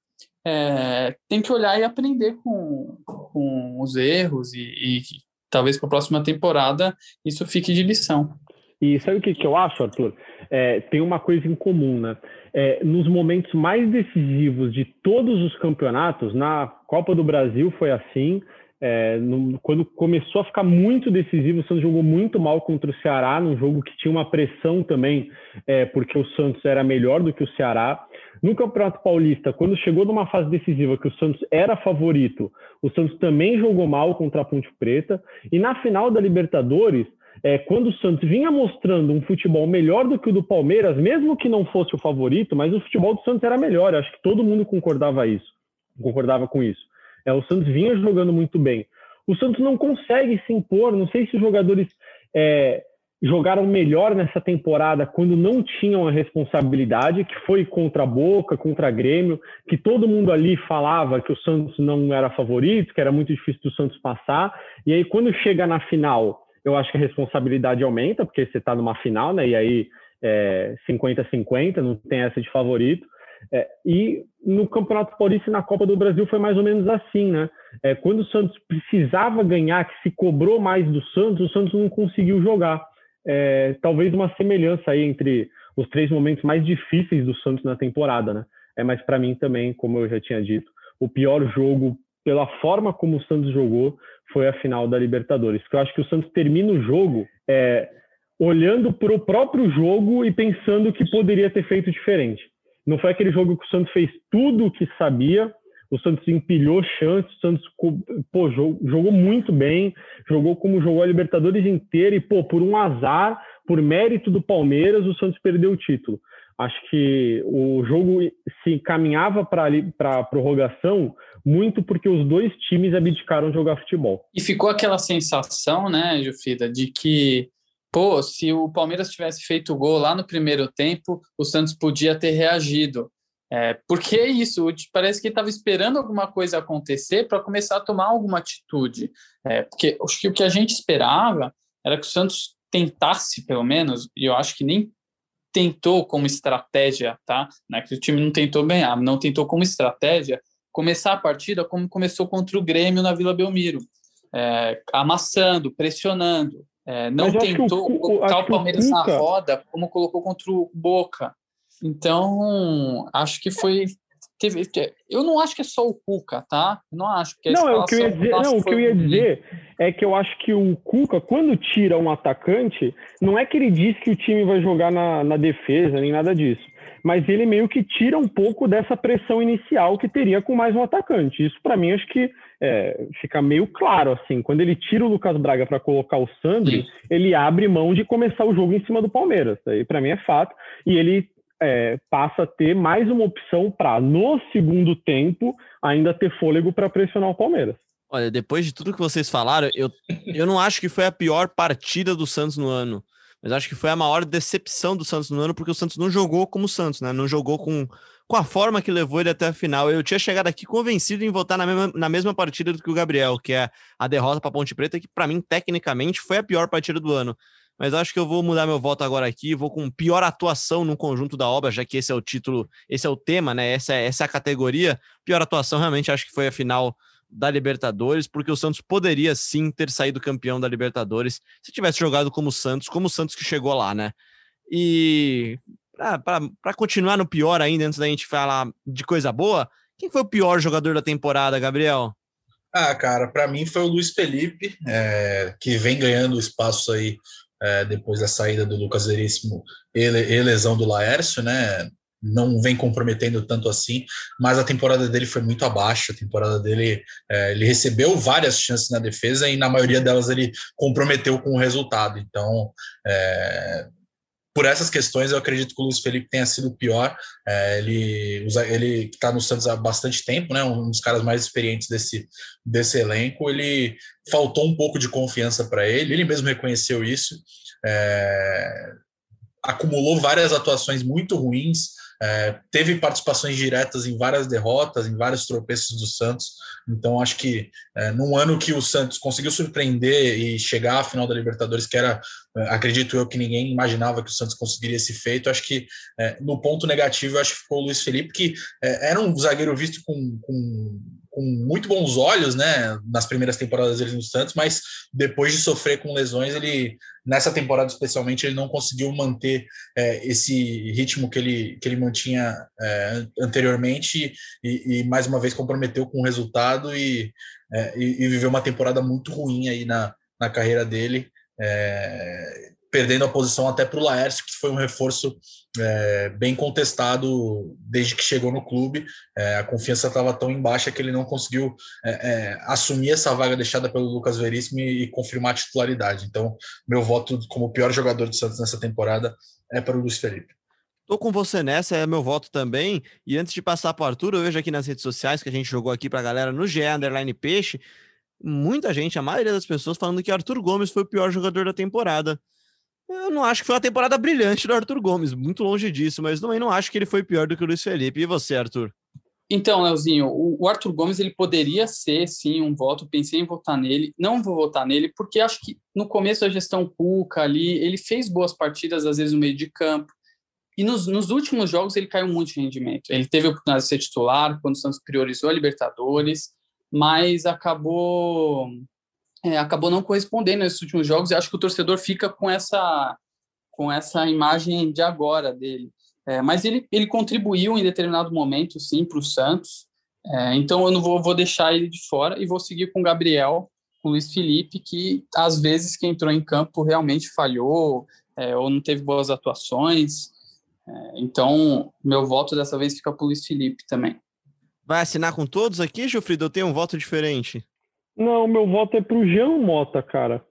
É, tem que olhar e aprender com, com os erros e, e talvez para a próxima temporada isso fique de lição. E sabe o que, que eu acho, Arthur? É, tem uma coisa em comum, né? É, nos momentos mais decisivos de todos os campeonatos, na Copa do Brasil foi assim. É, no, quando começou a ficar muito decisivo, o Santos jogou muito mal contra o Ceará, num jogo que tinha uma pressão também, é, porque o Santos era melhor do que o Ceará. No Campeonato Paulista, quando chegou numa fase decisiva que o Santos era favorito, o Santos também jogou mal contra a Ponte Preta. E na final da Libertadores, é, quando o Santos vinha mostrando um futebol melhor do que o do Palmeiras, mesmo que não fosse o favorito, mas o futebol do Santos era melhor. Acho que todo mundo concordava isso, concordava com isso. É, o Santos vinha jogando muito bem. O Santos não consegue se impor. Não sei se os jogadores é, jogaram melhor nessa temporada quando não tinham a responsabilidade, que foi contra a Boca, contra a Grêmio, que todo mundo ali falava que o Santos não era favorito, que era muito difícil do Santos passar. E aí, quando chega na final eu acho que a responsabilidade aumenta, porque você está numa final, né? E aí é 50-50, não tem essa de favorito. É, e no Campeonato Paulista e na Copa do Brasil foi mais ou menos assim, né? É, quando o Santos precisava ganhar, que se cobrou mais do Santos, o Santos não conseguiu jogar. É, talvez uma semelhança aí entre os três momentos mais difíceis do Santos na temporada, né? É, mas para mim também, como eu já tinha dito, o pior jogo pela forma como o Santos jogou foi a final da Libertadores. Eu acho que o Santos termina o jogo é, olhando para o próprio jogo e pensando que poderia ter feito diferente. Não foi aquele jogo que o Santos fez tudo o que sabia, o Santos empilhou chances, o Santos pô, jogou, muito bem, jogou como jogou a Libertadores inteira e, pô, por um azar, por mérito do Palmeiras, o Santos perdeu o título. Acho que o jogo se caminhava para a prorrogação muito porque os dois times abdicaram de jogar futebol. E ficou aquela sensação, né, Jufida, de que, pô, se o Palmeiras tivesse feito o gol lá no primeiro tempo, o Santos podia ter reagido. É, porque é isso, parece que estava esperando alguma coisa acontecer para começar a tomar alguma atitude. É, porque acho que o que a gente esperava era que o Santos tentasse, pelo menos, e eu acho que nem tentou como estratégia, tá? Não é que o time não tentou ganhar, não tentou como estratégia começar a partida como começou contra o Grêmio na Vila Belmiro, é, amassando, pressionando. É, não tentou o, colocar o Palmeiras na roda como colocou contra o Boca. Então, acho que foi. Teve, eu não acho que é só o Cuca, tá? Eu não acho. Que não, é o que eu ia dizer, não, o que eu ia dizer é que eu acho que o Cuca, quando tira um atacante, não é que ele diz que o time vai jogar na, na defesa, nem nada disso. Mas ele meio que tira um pouco dessa pressão inicial que teria com mais um atacante. Isso, para mim, acho que é, fica meio claro. assim. Quando ele tira o Lucas Braga para colocar o Sandri, ele abre mão de começar o jogo em cima do Palmeiras. Aí, para mim, é fato. E ele é, passa a ter mais uma opção para, no segundo tempo, ainda ter fôlego para pressionar o Palmeiras. Olha, depois de tudo que vocês falaram, eu, eu não acho que foi a pior partida do Santos no ano, mas acho que foi a maior decepção do Santos no ano, porque o Santos não jogou como o Santos, né? Não jogou com, com a forma que levou ele até a final. Eu tinha chegado aqui convencido em votar na mesma, na mesma partida do que o Gabriel, que é a derrota para Ponte Preta, que para mim, tecnicamente, foi a pior partida do ano mas acho que eu vou mudar meu voto agora aqui, vou com pior atuação no conjunto da obra, já que esse é o título, esse é o tema, né? Essa é, essa é a categoria. Pior atuação, realmente, acho que foi a final da Libertadores, porque o Santos poderia sim ter saído campeão da Libertadores se tivesse jogado como o Santos, como o Santos que chegou lá, né? E para continuar no pior ainda, antes da gente falar de coisa boa, quem foi o pior jogador da temporada, Gabriel? Ah, cara, para mim foi o Luiz Felipe, é, que vem ganhando espaço aí é, depois da saída do Lucas Veríssimo e, lesão do Laércio, né? Não vem comprometendo tanto assim, mas a temporada dele foi muito abaixo. A temporada dele, é, ele recebeu várias chances na defesa e na maioria delas ele comprometeu com o resultado. Então, é, por essas questões, eu acredito que o Luiz Felipe tenha sido pior. É, ele ele está no Santos há bastante tempo, né? Um dos caras mais experientes desse, desse elenco. Ele faltou um pouco de confiança para ele. Ele mesmo reconheceu isso. É, acumulou várias atuações muito ruins. É, teve participações diretas em várias derrotas, em vários tropeços do Santos. Então, acho que é, num ano que o Santos conseguiu surpreender e chegar à final da Libertadores, que era, acredito eu, que ninguém imaginava que o Santos conseguiria esse feito, acho que é, no ponto negativo, acho que ficou o Luiz Felipe, que é, era um zagueiro visto com, com com muito bons olhos, né, nas primeiras temporadas dele no Santos, mas depois de sofrer com lesões, ele nessa temporada especialmente ele não conseguiu manter é, esse ritmo que ele que ele mantinha é, anteriormente e, e, mais uma vez comprometeu com o resultado e, é, e, e, viveu uma temporada muito ruim aí na, na carreira dele. É, perdendo a posição até para o Laércio, que foi um reforço é, bem contestado desde que chegou no clube. É, a confiança estava tão em baixa que ele não conseguiu é, é, assumir essa vaga deixada pelo Lucas Veríssimo e, e, confirmar a titularidade. Então, meu voto como pior jogador do Santos nessa temporada é para o Luiz Felipe. Tô com você nessa, é meu voto também. E antes de passar para o Arthur, eu vejo aqui nas redes sociais que a gente jogou aqui para a galera no GE Underline Peixe, muita gente, a maioria das pessoas, falando que Arthur Gomes foi o pior jogador da temporada. Eu não acho que foi uma temporada brilhante do Arthur Gomes, muito longe disso, mas também não acho que ele foi pior do que o Luiz Felipe. E você, Arthur? Então, Leozinho, o Arthur Gomes ele poderia ser sim um voto. Pensei em votar nele, não vou votar nele porque acho que no começo da gestão Cuca ali ele fez boas partidas às vezes no meio de campo e nos, nos últimos jogos ele caiu muito de rendimento. Ele teve a oportunidade de ser titular quando o Santos priorizou a Libertadores, mas acabou é, acabou não correspondendo nesses últimos jogos e acho que o torcedor fica com essa com essa imagem de agora dele. É, mas ele, ele contribuiu em determinado momento, sim, para o Santos. É, então eu não vou, vou deixar ele de fora e vou seguir com o Gabriel, com o Luiz Felipe, que às vezes que entrou em campo realmente falhou é, ou não teve boas atuações. É, então meu voto dessa vez fica para o Luiz Felipe também. Vai assinar com todos aqui, Gilfrido? Eu tenho um voto diferente. Não, meu voto é pro Jean Mota, cara.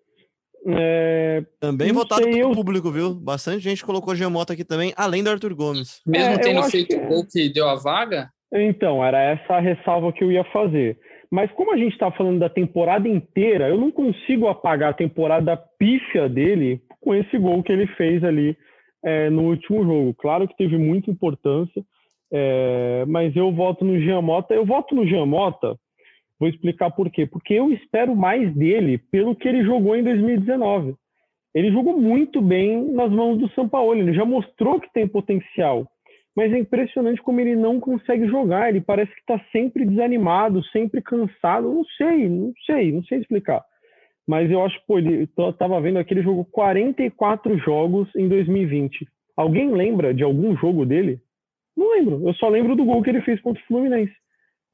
É... Também votado sei, pelo eu... público, viu? Bastante gente colocou Jean Mota aqui também, além do Arthur Gomes. Mesmo é, tendo feito o gol que deu a vaga? Então, era essa a ressalva que eu ia fazer. Mas como a gente está falando da temporada inteira, eu não consigo apagar a temporada pífia dele com esse gol que ele fez ali é, no último jogo. Claro que teve muita importância, É, mas eu voto no Giamota. Eu voto no Giamota, vou explicar por quê. Porque eu espero mais dele pelo que ele jogou em 2019. Ele jogou muito bem nas mãos do São Paulo. Ele já mostrou que tem potencial. Mas é impressionante como ele não consegue jogar. Ele parece que está sempre desanimado, sempre cansado. Não sei, não sei, não sei explicar. Mas eu acho, pô, ele tava vendo aqui, ele jogou 44 jogos em 2020. Alguém lembra de algum jogo dele? Não lembro. Eu só lembro do gol que ele fez contra o Fluminense.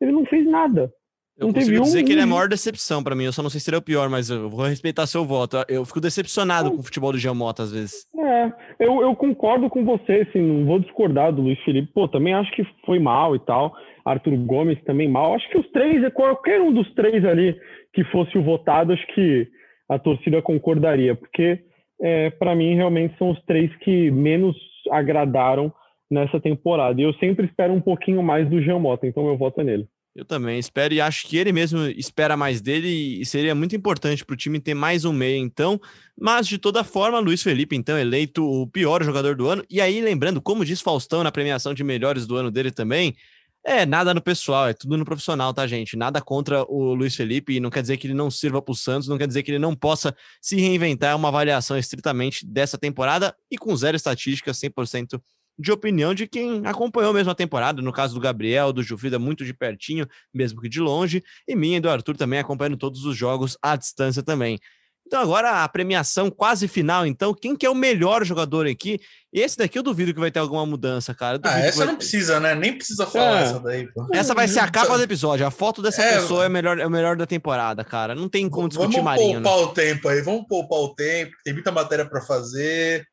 Ele não fez nada. Eu não consigo dizer um... que ele é a maior decepção para mim. Eu só não sei se ele é o pior, mas eu vou respeitar seu voto. Eu fico decepcionado com o futebol do Giamota às vezes. É, eu, eu concordo com você, assim, não vou discordar do Luiz Felipe. Pô, também acho que foi mal e tal. Arthur Gomes também mal. Acho que os três, qualquer um dos três ali que fosse o votado, acho que a torcida concordaria, porque é, para mim realmente são os três que menos agradaram nessa temporada. E eu sempre espero um pouquinho mais do Jean Mota, então eu voto nele. Eu também espero e acho que ele mesmo espera mais dele e seria muito importante para o time ter mais um meio, então. Mas de toda forma, Luiz Felipe, então, eleito o pior jogador do ano. E aí, lembrando, como diz Faustão na premiação de melhores do ano dele também, é, nada no pessoal, é tudo no profissional, tá, gente? Nada contra o Luiz Felipe, e não quer dizer que ele não sirva para o Santos, não quer dizer que ele não possa se reinventar. É uma avaliação estritamente dessa temporada e com zero estatística, 100% de opinião de quem acompanhou mesmo a temporada. No caso do Gabriel, do Jufrida, muito de pertinho, mesmo que de longe, e minha e do Arthur também acompanhando todos os jogos à distância também. Então agora a premiação quase final, então, quem que é o melhor jogador aqui? Esse daqui eu duvido que vai ter alguma mudança, cara. Ah, essa vai... não precisa, né? Nem precisa falar é. essa daí, pô. Essa vai ser a capa do episódio. A foto dessa é, pessoa é, melhor, é o melhor da temporada, cara. Não tem como discutir vamos Marinho. Vamos poupar né? o tempo aí, vamos poupar o tempo, tem muita matéria para fazer.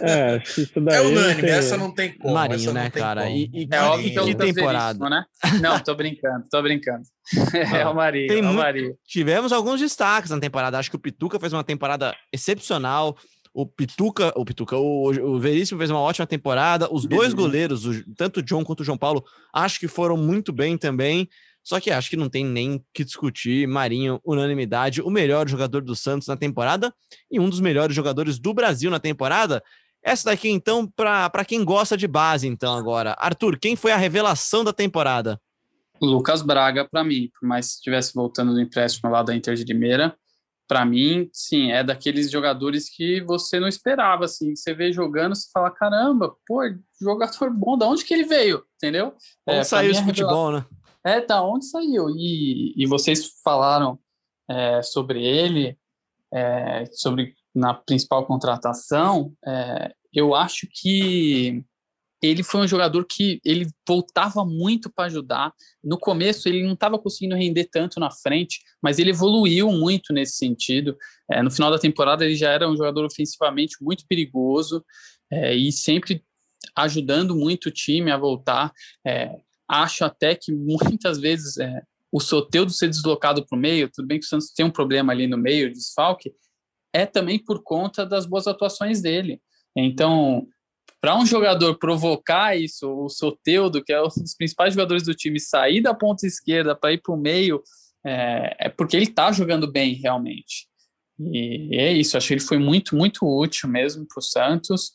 é, isso daí é unânime, tem... essa não tem como. Marinho, né, cara? E, e, é óbvio que, que temporada. Né? Não, tô brincando, tô brincando. é o Marinho, é o Marinho. Tivemos alguns destaques na temporada. Acho que o Pituca fez uma temporada excepcional. O Pituca, o Pituca, o, o Veríssimo fez uma ótima temporada. Os dois goleiros, o, tanto o John quanto o João Paulo, acho que foram muito bem também. Só que acho que não tem nem que discutir. Marinho, unanimidade, o melhor jogador do Santos na temporada e um dos melhores jogadores do Brasil na temporada. Essa daqui, então, para quem gosta de base, então, agora. Arthur, quem foi a revelação da temporada? Lucas Braga, para mim, por mais que estivesse voltando do empréstimo lá da Inter de Limeira, para mim, sim, é daqueles jogadores que você não esperava, assim, você vê jogando, você fala, caramba, pô, jogador bom, da onde que ele veio, entendeu? Onde é, saiu esse é futebol, né? É, da onde saiu? E, e vocês falaram é, sobre ele, é, sobre na principal contratação, é, eu acho que ele foi um jogador que ele voltava muito para ajudar. No começo ele não estava conseguindo render tanto na frente, mas ele evoluiu muito nesse sentido. É, no final da temporada ele já era um jogador ofensivamente muito perigoso é, e sempre ajudando muito o time a voltar. É, acho até que muitas vezes é, o Soteudo ser deslocado para o meio, tudo bem que o Santos tem um problema ali no meio, desfalque, é também por conta das boas atuações dele. Então, para um jogador provocar isso, o Soteudo, que é um dos principais jogadores do time, sair da ponta esquerda para ir para o meio, é, é, porque ele está jogando bem realmente. E é isso, acho que ele foi muito, muito útil mesmo para o Santos.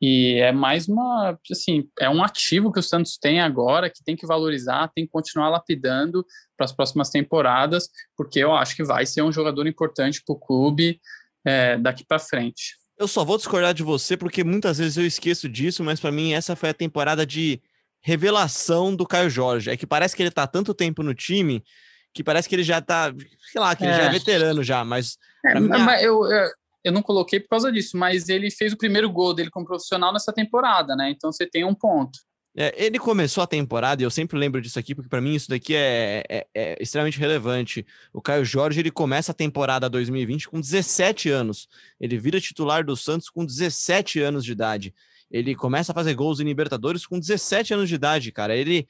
E é mais uma, assim, é um ativo que o Santos tem agora, que tem que valorizar, tem que continuar lapidando para as próximas temporadas, porque eu acho que vai ser um jogador importante para o clube é, daqui para frente. Eu só vou discordar de você porque muitas vezes eu esqueço disso, mas para mim essa foi a temporada de revelação do Caio Jorge. É que parece que ele tá tanto tempo no time que parece que ele já tá, sei lá, que ele é. já é veterano já, mas. É, mim, mas eu, eu, eu, não coloquei por causa disso, mas ele fez o primeiro gol dele como profissional nessa temporada, né? Então você tem um ponto. É, ele começou a temporada, e eu sempre lembro disso aqui, porque para mim isso daqui é, é, é, extremamente relevante. O Caio Jorge ele começa a temporada 2020 com 17 anos. Ele vira titular do Santos com 17 anos de idade. Ele começa a fazer gols em Libertadores com 17 anos de idade, cara. Ele,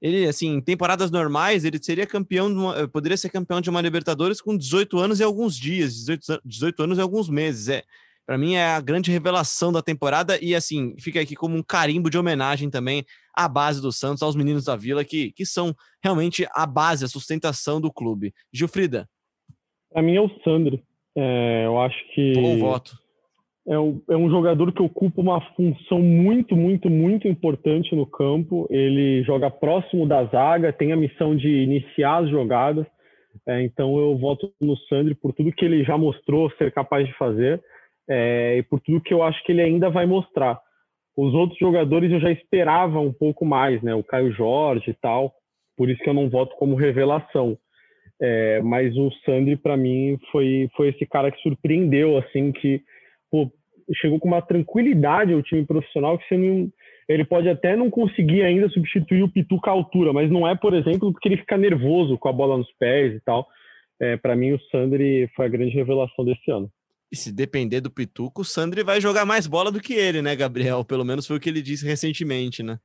ele assim, em temporadas normais, ele seria campeão, uma, poderia ser campeão de uma Libertadores com 18 anos e alguns dias, 18, 18 anos e alguns meses. É, para mim é a grande revelação da temporada e assim, fica aqui como um carimbo de homenagem também à base do Santos, aos meninos da Vila que, que são realmente a base, a sustentação do clube. Gilfrida. Para mim é o Sandro. É, eu acho que Bom voto. é um, é um jogador que ocupa uma função muito, muito, muito importante no campo. Ele joga próximo da zaga, tem a missão de iniciar as jogadas. É, então eu voto no Sandri por tudo que ele já mostrou ser capaz de fazer é, e por tudo que eu acho que ele ainda vai mostrar. Os outros jogadores eu já esperava um pouco mais, né? O Caio Jorge e tal, por isso que eu não voto como revelação. É, mas o Sandri, para mim, foi, foi esse cara que surpreendeu, assim, que pô, chegou com uma tranquilidade ao time profissional que não, ele pode até não conseguir ainda substituir o Pituca à altura, mas não é, por exemplo, porque ele fica nervoso com a bola nos pés e tal. É, para mim, o Sandri foi a grande revelação desse ano. E se depender do Pituca, o Sandri vai jogar mais bola do que ele, né, Gabriel? Pelo menos foi o que ele disse recentemente, né?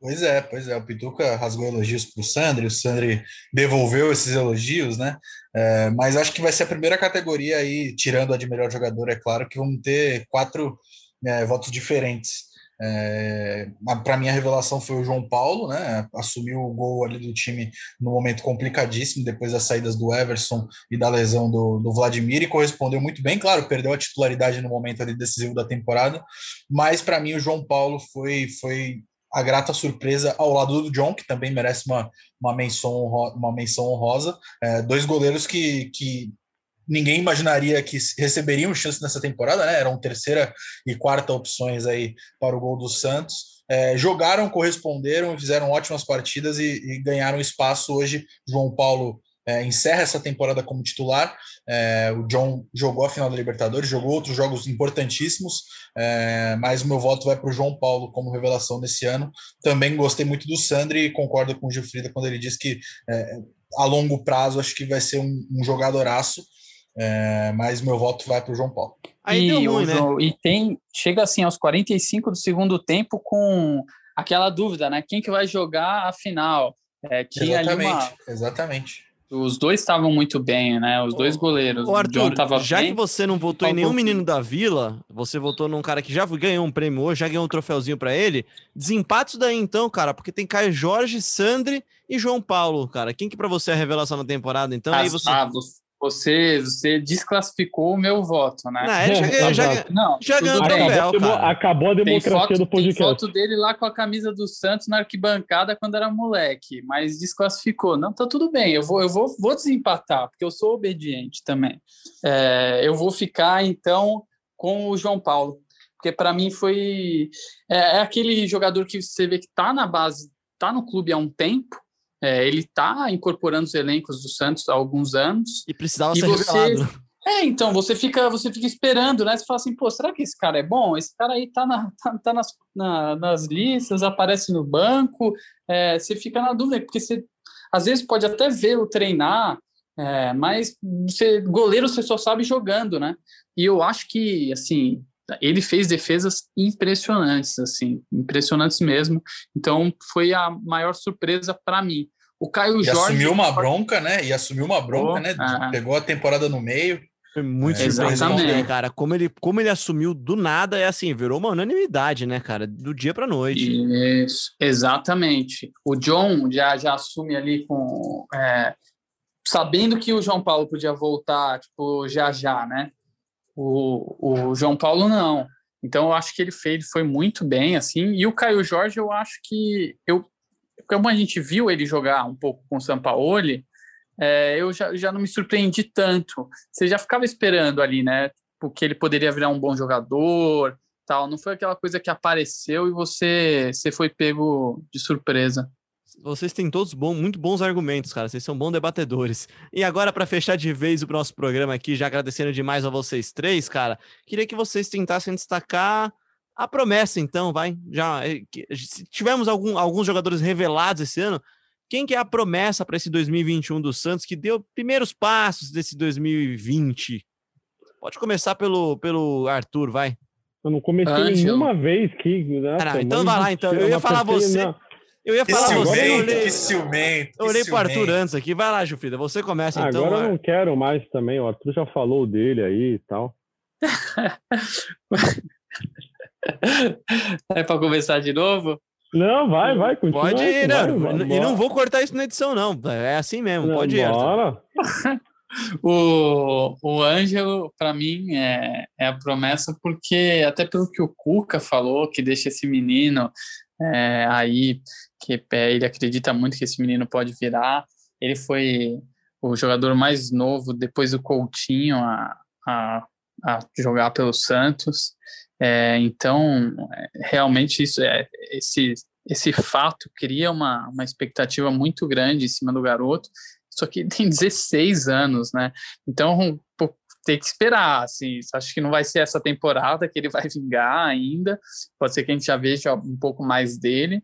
Pois é, pois é. O Pituca rasgou elogios para o Sandri, o Sandri devolveu esses elogios, né? É, mas acho que vai ser a primeira categoria aí, tirando a de melhor jogador, é claro, que vão ter quatro é, votos diferentes. É, para mim, a revelação foi o João Paulo, né? Assumiu o gol ali do time no momento complicadíssimo, depois das saídas do Everson e da lesão do, do Vladimir, e correspondeu muito bem. Claro, perdeu a titularidade no momento ali decisivo da temporada, mas para mim, o João Paulo foi, foi a grata surpresa ao lado do John, que também merece uma, uma, menção, uma menção honrosa. É, dois goleiros que, que ninguém imaginaria que receberiam chance nessa temporada, né? Eram terceira e quarta opções aí para o gol do Santos. É, jogaram, corresponderam, fizeram ótimas partidas e, e ganharam espaço hoje. João Paulo é, encerra essa temporada como titular. É, o John jogou a final da Libertadores, jogou outros jogos importantíssimos, é, mas o meu voto vai para o João Paulo como revelação desse ano. Também gostei muito do Sandri e concordo com o Gilfrida quando ele diz que é, a longo prazo acho que vai ser um, um jogadoraço. É, mas meu voto vai para o João Paulo. Aí e, ruim, né? João, e tem chega assim aos 45 do segundo tempo com aquela dúvida, né? Quem que vai jogar a final? É, exatamente, uma... exatamente. Os dois estavam muito bem, né? Os dois goleiros. Ô, Arthur, já bem, que você não votou em nenhum menino da Vila, você votou num cara que já ganhou um prêmio hoje, já ganhou um troféuzinho para ele. Desempate isso daí então, cara, porque tem Caio Jorge, Sandri e João Paulo, cara. Quem que para você é a revelação na temporada? Então, aí você... Você, você desclassificou o meu voto, né? Não, ele já, já, não, já ganhou o troféu, acabou, acabou a democracia foto, do podcast. Tem foto dele lá com a camisa do Santos na arquibancada quando era moleque, mas desclassificou. Não, tá tudo bem, eu vou, eu vou, vou desempatar, porque eu sou obediente também. É, eu vou ficar, então, com o João Paulo, porque para mim foi... É, é aquele jogador que você vê que tá na base, tá no clube há um tempo, é, ele está incorporando os elencos do Santos há alguns anos. E precisava e ser você... revelado. É, então, você fica, você fica esperando, né? Você fala assim, pô, será que esse cara é bom? Esse cara aí tá, na, tá, tá nas, na, nas listas, aparece no banco, é, você fica na dúvida, porque você às vezes pode até vê-lo treinar, é, mas você, goleiro você só sabe jogando, né? E eu acho que, assim, ele fez defesas impressionantes, assim, impressionantes mesmo. Então, foi a maior surpresa para mim. O Caio e Jorge. assumiu uma bronca, né? E assumiu uma bronca, né? Ah. Pegou a temporada no meio. Foi muito é, surpreendente, cara. Como ele, como ele assumiu do nada, é assim, virou uma unanimidade, né, cara? Do dia para noite. Isso, exatamente. O John já, já assume ali com. É, sabendo que o João Paulo podia voltar, tipo, já já, né? O, o João Paulo não. Então eu acho que ele fez, foi muito bem, assim. E o Caio Jorge, eu acho que eu como a gente viu ele jogar um pouco com o Sampaoli, é, eu já, já não me surpreendi tanto. Você já ficava esperando ali, né? Porque ele poderia virar um bom jogador, tal. Não foi aquela coisa que apareceu e você, você foi pego de surpresa. Vocês têm todos bom, muito bons argumentos, cara. Vocês são bons debatedores. E agora, para fechar de vez o nosso programa aqui, já agradecendo demais a vocês três, cara, queria que vocês tentassem destacar a promessa, então, vai. Já eh, tivemos algum, alguns jogadores revelados esse ano. Quem que é a promessa para esse 2021 do Santos que deu primeiros passos desse 2020? Pode começar pelo, pelo Arthur, vai. Eu não comecei Angel. nenhuma vez que. Nossa, ah, então vai lá, então. Eu ia falar você. Não. Eu ia falar você. eu olhei, que ciumento. Eu olhei para Arthur antes aqui. Vai lá, Jufrida. Você começa ah, então. Agora eu não quero mais também. O Arthur já falou dele aí e tal. é para começar de novo? Não, vai, vai, continua. Pode ir, não, vai, e não vou cortar isso na edição, não. É assim mesmo, não, pode ir. O, o Ângelo, para mim, é, é a promessa, porque até pelo que o Cuca falou, que deixa esse menino é, aí, que é, ele acredita muito que esse menino pode virar. Ele foi o jogador mais novo, depois do Coutinho, a, a, a jogar pelo Santos. É, então, realmente, isso é esse, esse fato cria uma, uma expectativa muito grande em cima do garoto só que tem 16 anos, né? Então, tem que esperar, assim, acho que não vai ser essa temporada que ele vai vingar ainda, pode ser que a gente já veja um pouco mais dele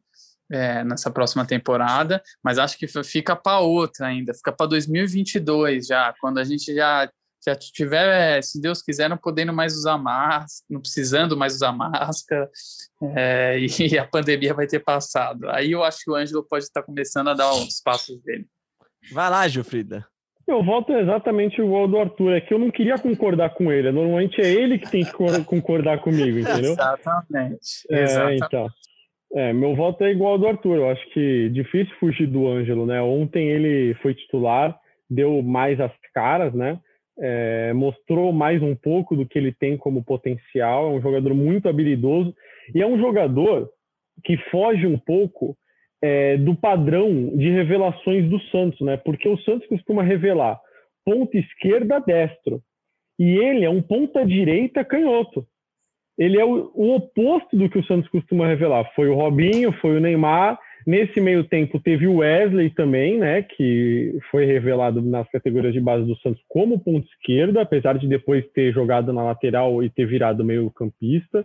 é, nessa próxima temporada, mas acho que fica para outra ainda, fica para 2022 já, quando a gente já já tiver, se Deus quiser, não podendo mais usar máscara, não precisando mais usar máscara, é, e a pandemia vai ter passado. Aí eu acho que o Ângelo pode estar começando a dar os passos dele. Vai lá, Gilfrida. Eu volto exatamente igual do Arthur, é que eu não queria concordar com ele. Normalmente é ele que tem que concordar comigo, entendeu? Exatamente. É, exatamente. então. É, meu voto é igual ao do Arthur. Eu acho que difícil fugir do Ângelo, né? Ontem ele foi titular, deu mais as caras, né? É, mostrou mais um pouco do que ele tem como potencial. É um jogador muito habilidoso e é um jogador que foge um pouco é, do padrão de revelações do Santos, né? Porque o Santos costuma revelar ponta esquerda destro e ele é um ponta direita canhoto. Ele é o, o, oposto do que o Santos costuma revelar. Foi o Robinho, foi o Neymar. Nesse meio tempo teve o Wesley também, né? Que foi revelado nas categorias de base do Santos como ponta esquerda, apesar de depois ter jogado na lateral e ter virado meio campista.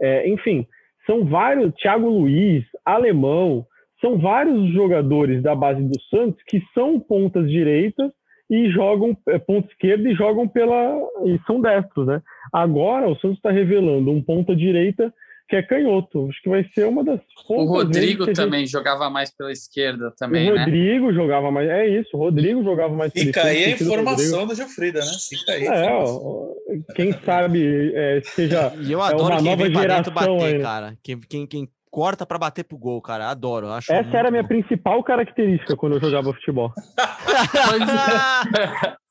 É, enfim, são vários. Thiago Luiz, Alemão, são vários jogadores da base do Santos que são pontas direitas e jogam é, ponta esquerda e jogam pela e são destros, né? Agora o Santos está revelando um ponta direita que é canhoto. Acho que vai ser uma das O Rodrigo também gente... jogava mais pela esquerda também, O né? Rodrigo né? jogava mais, é isso, o Rodrigo jogava mais pela Fica esquerda. Fica aí a informação do Gilfrida, né? Fica aí. É, quem sabe é, seja E eu adoro é uma quem nova vem geração bater, aí, né? cara. Quem, quem, quem corta para bater pro gol, cara. Adoro. Acho Essa era a minha bom. principal característica quando eu jogava futebol.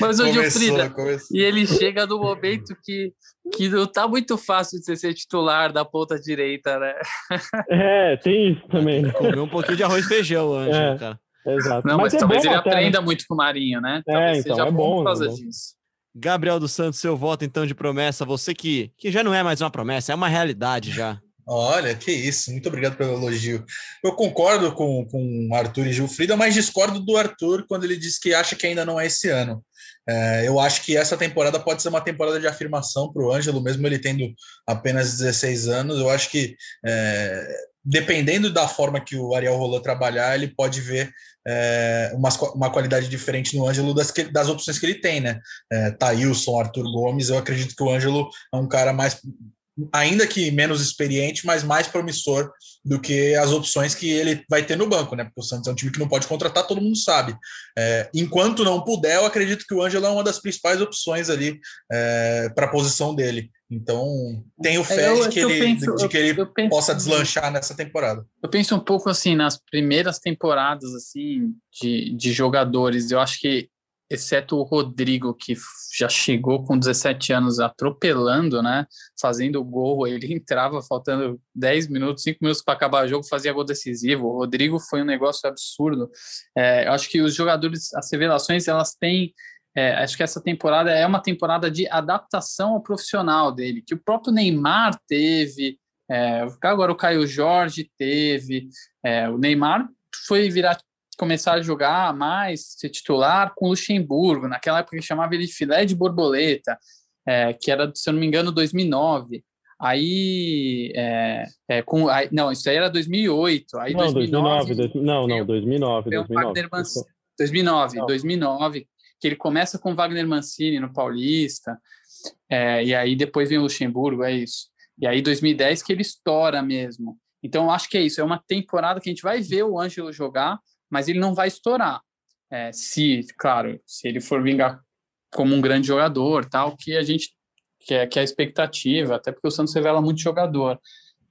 Mas o Gilfrida, e ele chega no momento que, que não tá muito fácil de você ser titular da ponta direita, né? É, tem isso também. Comeu um pouquinho de arroz e feijão, Ângelo, é, cara. Exato. Não, mas, mas é talvez ele até, aprenda né? muito com o Marinho, né? É, talvez é, então, seja é bom, por causa é bom. disso. Gabriel dos Santos, seu voto então de promessa, você que, que já não é mais uma promessa, é uma realidade já. Olha, que isso, muito obrigado pelo elogio. Eu concordo com, com Arthur e Gilfrida, mas discordo do Arthur quando ele diz que acha que ainda não é esse ano. É, eu acho que essa temporada pode ser uma temporada de afirmação para o Ângelo, mesmo ele tendo apenas 16 anos. Eu acho que, é, dependendo da forma que o Ariel Roland trabalhar, ele pode ver é, uma, uma qualidade diferente no Ângelo das, das opções que ele tem, né? É, Thailson, Arthur Gomes, eu acredito que o Ângelo é um cara mais ainda que menos experiente, mas mais promissor do que as opções que ele vai ter no banco, né? Porque o Santos é um time que não pode contratar, todo mundo sabe. É, enquanto não puder, eu acredito que o Ângelo é uma das principais opções ali é, para a posição dele. Então, tenho fé eu, de que ele, penso, de que ele eu, eu possa deslanchar nessa temporada. Eu penso um pouco assim nas primeiras temporadas assim de, de jogadores. Eu acho que exceto o Rodrigo, que já chegou com 17 anos atropelando, né? Fazendo gol, ele entrava faltando 10 minutos, 5 minutos para acabar o jogo, fazia gol decisivo. O Rodrigo foi um negócio absurdo. É, eu acho que os jogadores, as revelações, elas têm. É, acho que essa temporada é uma temporada de adaptação ao profissional dele, que o próprio Neymar teve, é, agora o Caio Jorge teve, é, o Neymar foi virar começar a jogar mais, ser titular com o Luxemburgo, naquela época que chamava ele de filé de borboleta, é, que era, se eu não me engano, 2009. Aí, é, é, com, aí, não, isso aí era 2008. Aí não, 2009, 2009 não, não, 2009. 2009, Wagner Mancini, 2009, 2009, que ele começa com Wagner Mancini no Paulista, é, e aí depois vem o Luxemburgo, é isso. E aí 2010 que ele estoura mesmo. Então, acho que é isso, é uma temporada que a gente vai ver o Ângelo jogar, mas ele não vai estourar. É, se, claro, se ele for vingar como um grande jogador, tal, que a gente que é, que é a expectativa, até porque o Santos revela muito jogador.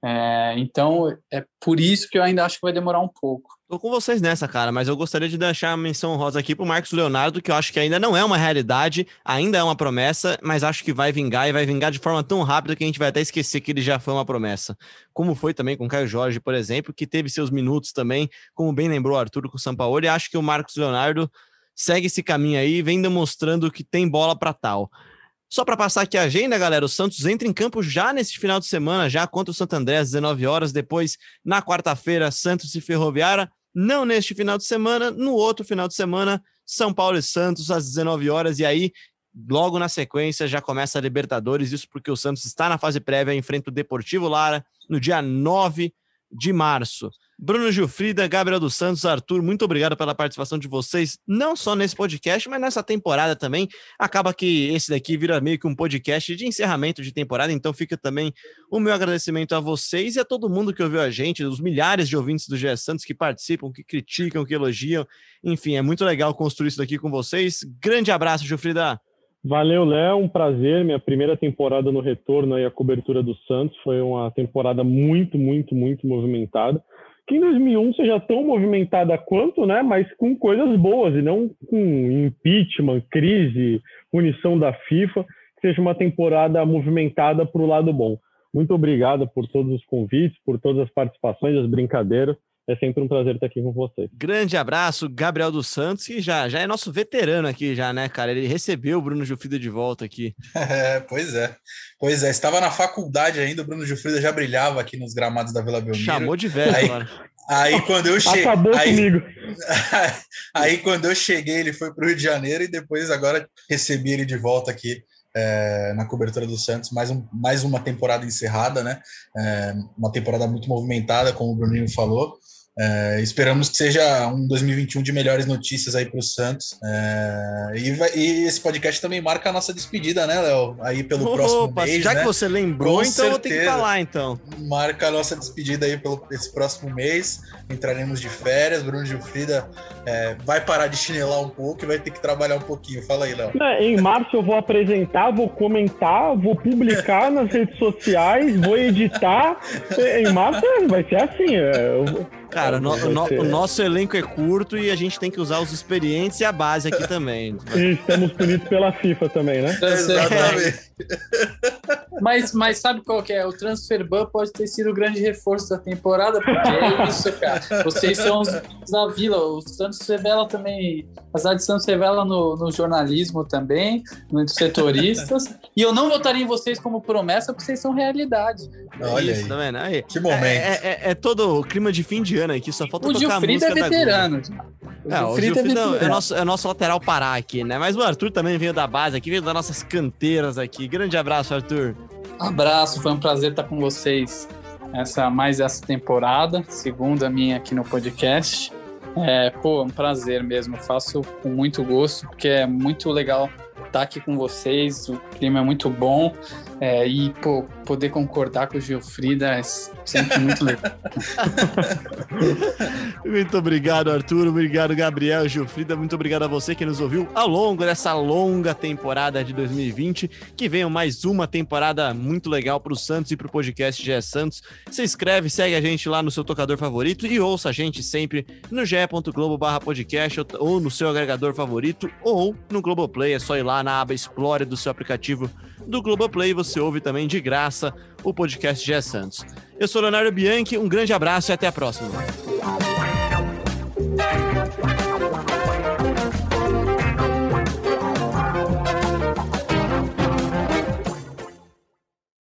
É, então, é por isso que eu ainda acho que vai demorar um pouco. Tô com vocês nessa, cara, mas eu gostaria de deixar a menção rosa aqui pro Marcos Leonardo, que eu acho que ainda não é uma realidade, ainda é uma promessa, mas acho que vai vingar e vai vingar de forma tão rápida que a gente vai até esquecer que ele já foi uma promessa. Como foi também com o Caio Jorge, por exemplo, que teve seus minutos também, como bem lembrou o Arthur com o Sampaoli, acho que o Marcos Leonardo segue esse caminho aí, vem demonstrando que tem bola para tal. Só para passar aqui a agenda, galera, o Santos entra em campo já nesse final de semana, já contra o Santo André às 19 horas, depois na quarta-feira, Santos e Ferroviária, não neste final de semana, no outro final de semana, São Paulo e Santos às 19 horas, e aí logo na sequência já começa a Libertadores, isso porque o Santos está na fase prévia, enfrenta o Deportivo Lara no dia 9 de março. Bruno Gilfrida, Gabriel dos Santos, Arthur, muito obrigado pela participação de vocês, não só nesse podcast, mas nessa temporada também. Acaba que esse daqui vira meio que um podcast de encerramento de temporada, então fica também o meu agradecimento a vocês e a todo mundo que ouviu a gente, os milhares de ouvintes do GE Santos que participam, que criticam, que elogiam. Enfim, é muito legal construir isso daqui com vocês. Grande abraço, Gilfrida. Valeu, Léo. Um prazer. Minha primeira temporada no retorno aí, a cobertura do Santos. Foi uma temporada muito, muito, muito movimentada que em 2001 seja tão movimentada quanto, né, mas com coisas boas e não com impeachment, crise, punição da FIFA, que seja uma temporada movimentada para o lado bom. Muito obrigado por todos os convites, por todas as participações, as brincadeiras. É sempre um prazer estar aqui com você. Grande abraço, Gabriel dos Santos, que já, já é nosso veterano aqui, já, né, cara? Ele recebeu o Bruno Gilfrida de volta aqui. É, pois é. Pois é, estava na faculdade ainda, o Bruno Gilfrida já brilhava aqui nos gramados da Vila Belmiro. Chamou de velho aí, agora. Aí quando eu cheguei. Acabou aí, comigo. aí quando eu cheguei, ele foi para o Rio de Janeiro e depois agora recebi ele de volta aqui é, na cobertura do Santos, mais, um, mais uma temporada encerrada, né? É, uma temporada muito movimentada, como o Bruninho falou. É, esperamos que seja um 2021 de melhores notícias aí para o Santos. É, e, vai, e, esse podcast também marca a nossa despedida, né, Léo? Aí pelo Opa, próximo mês. Já né? que você lembrou, Com então certeza. eu tenho que falar, então. Marca a nossa despedida aí pelo esse próximo mês. Entraremos de férias. Bruno Gilfrida é, vai parar de chinelar um pouco e vai ter que trabalhar um pouquinho. Fala aí, Léo. É, em março eu vou apresentar, vou comentar, vou publicar nas redes sociais, vou editar. Em março vai ser assim. é, eu- Cara, no- no- o nosso elenco é curto e a gente tem que usar os experientes e a base aqui também. E estamos punidos pela FIFA também, né? Exatamente. Mas, mas sabe qual que é? O Transfer Ban pode ter sido o grande reforço da temporada, porque é isso, cara. Vocês são os da Vila. O Santos revela também. A cidade de Santos revela no, no jornalismo também, nos setoristas. E eu não votaria em vocês como promessa, porque vocês são realidade. Olha Isso, aí. tá vendo? Aí, Que momento. É, é- é todo o clima de fim de ano aqui, só falta O tocar a Gilfrida é música da Globo. veterano. É, o Gilfrida é, nosso, é nosso lateral Pará aqui, né? Mas o Arthur também veio da base aqui, veio das nossas canteiras aqui. Grande abraço, Arthur. Abraço, foi um prazer estar com vocês essa mais essa temporada, segunda minha aqui no podcast. É, pô, um prazer mesmo, faço com muito gosto, porque é muito legal estar aqui com vocês, o clima é muito bom é, e pô, poder concordar com o Gilfrida é sempre muito legal. Muito obrigado, Arthur. Obrigado, Gabriel, Gilfrida. Muito obrigado a você que nos ouviu ao longo dessa longa temporada de 2020. Que venha mais uma temporada muito legal para o Santos e para o podcast GE Santos. Se inscreve, segue a gente lá no seu tocador favorito e ouça a gente sempre no barra podcast ou- no seu agregador favorito ou no Globoplay. É só ir lá na aba Explore do seu aplicativo do Globoplay e você ouve também de graça o podcast GE Santos. Eu sou Leonardo Bianchi, um grande abraço e até a próxima.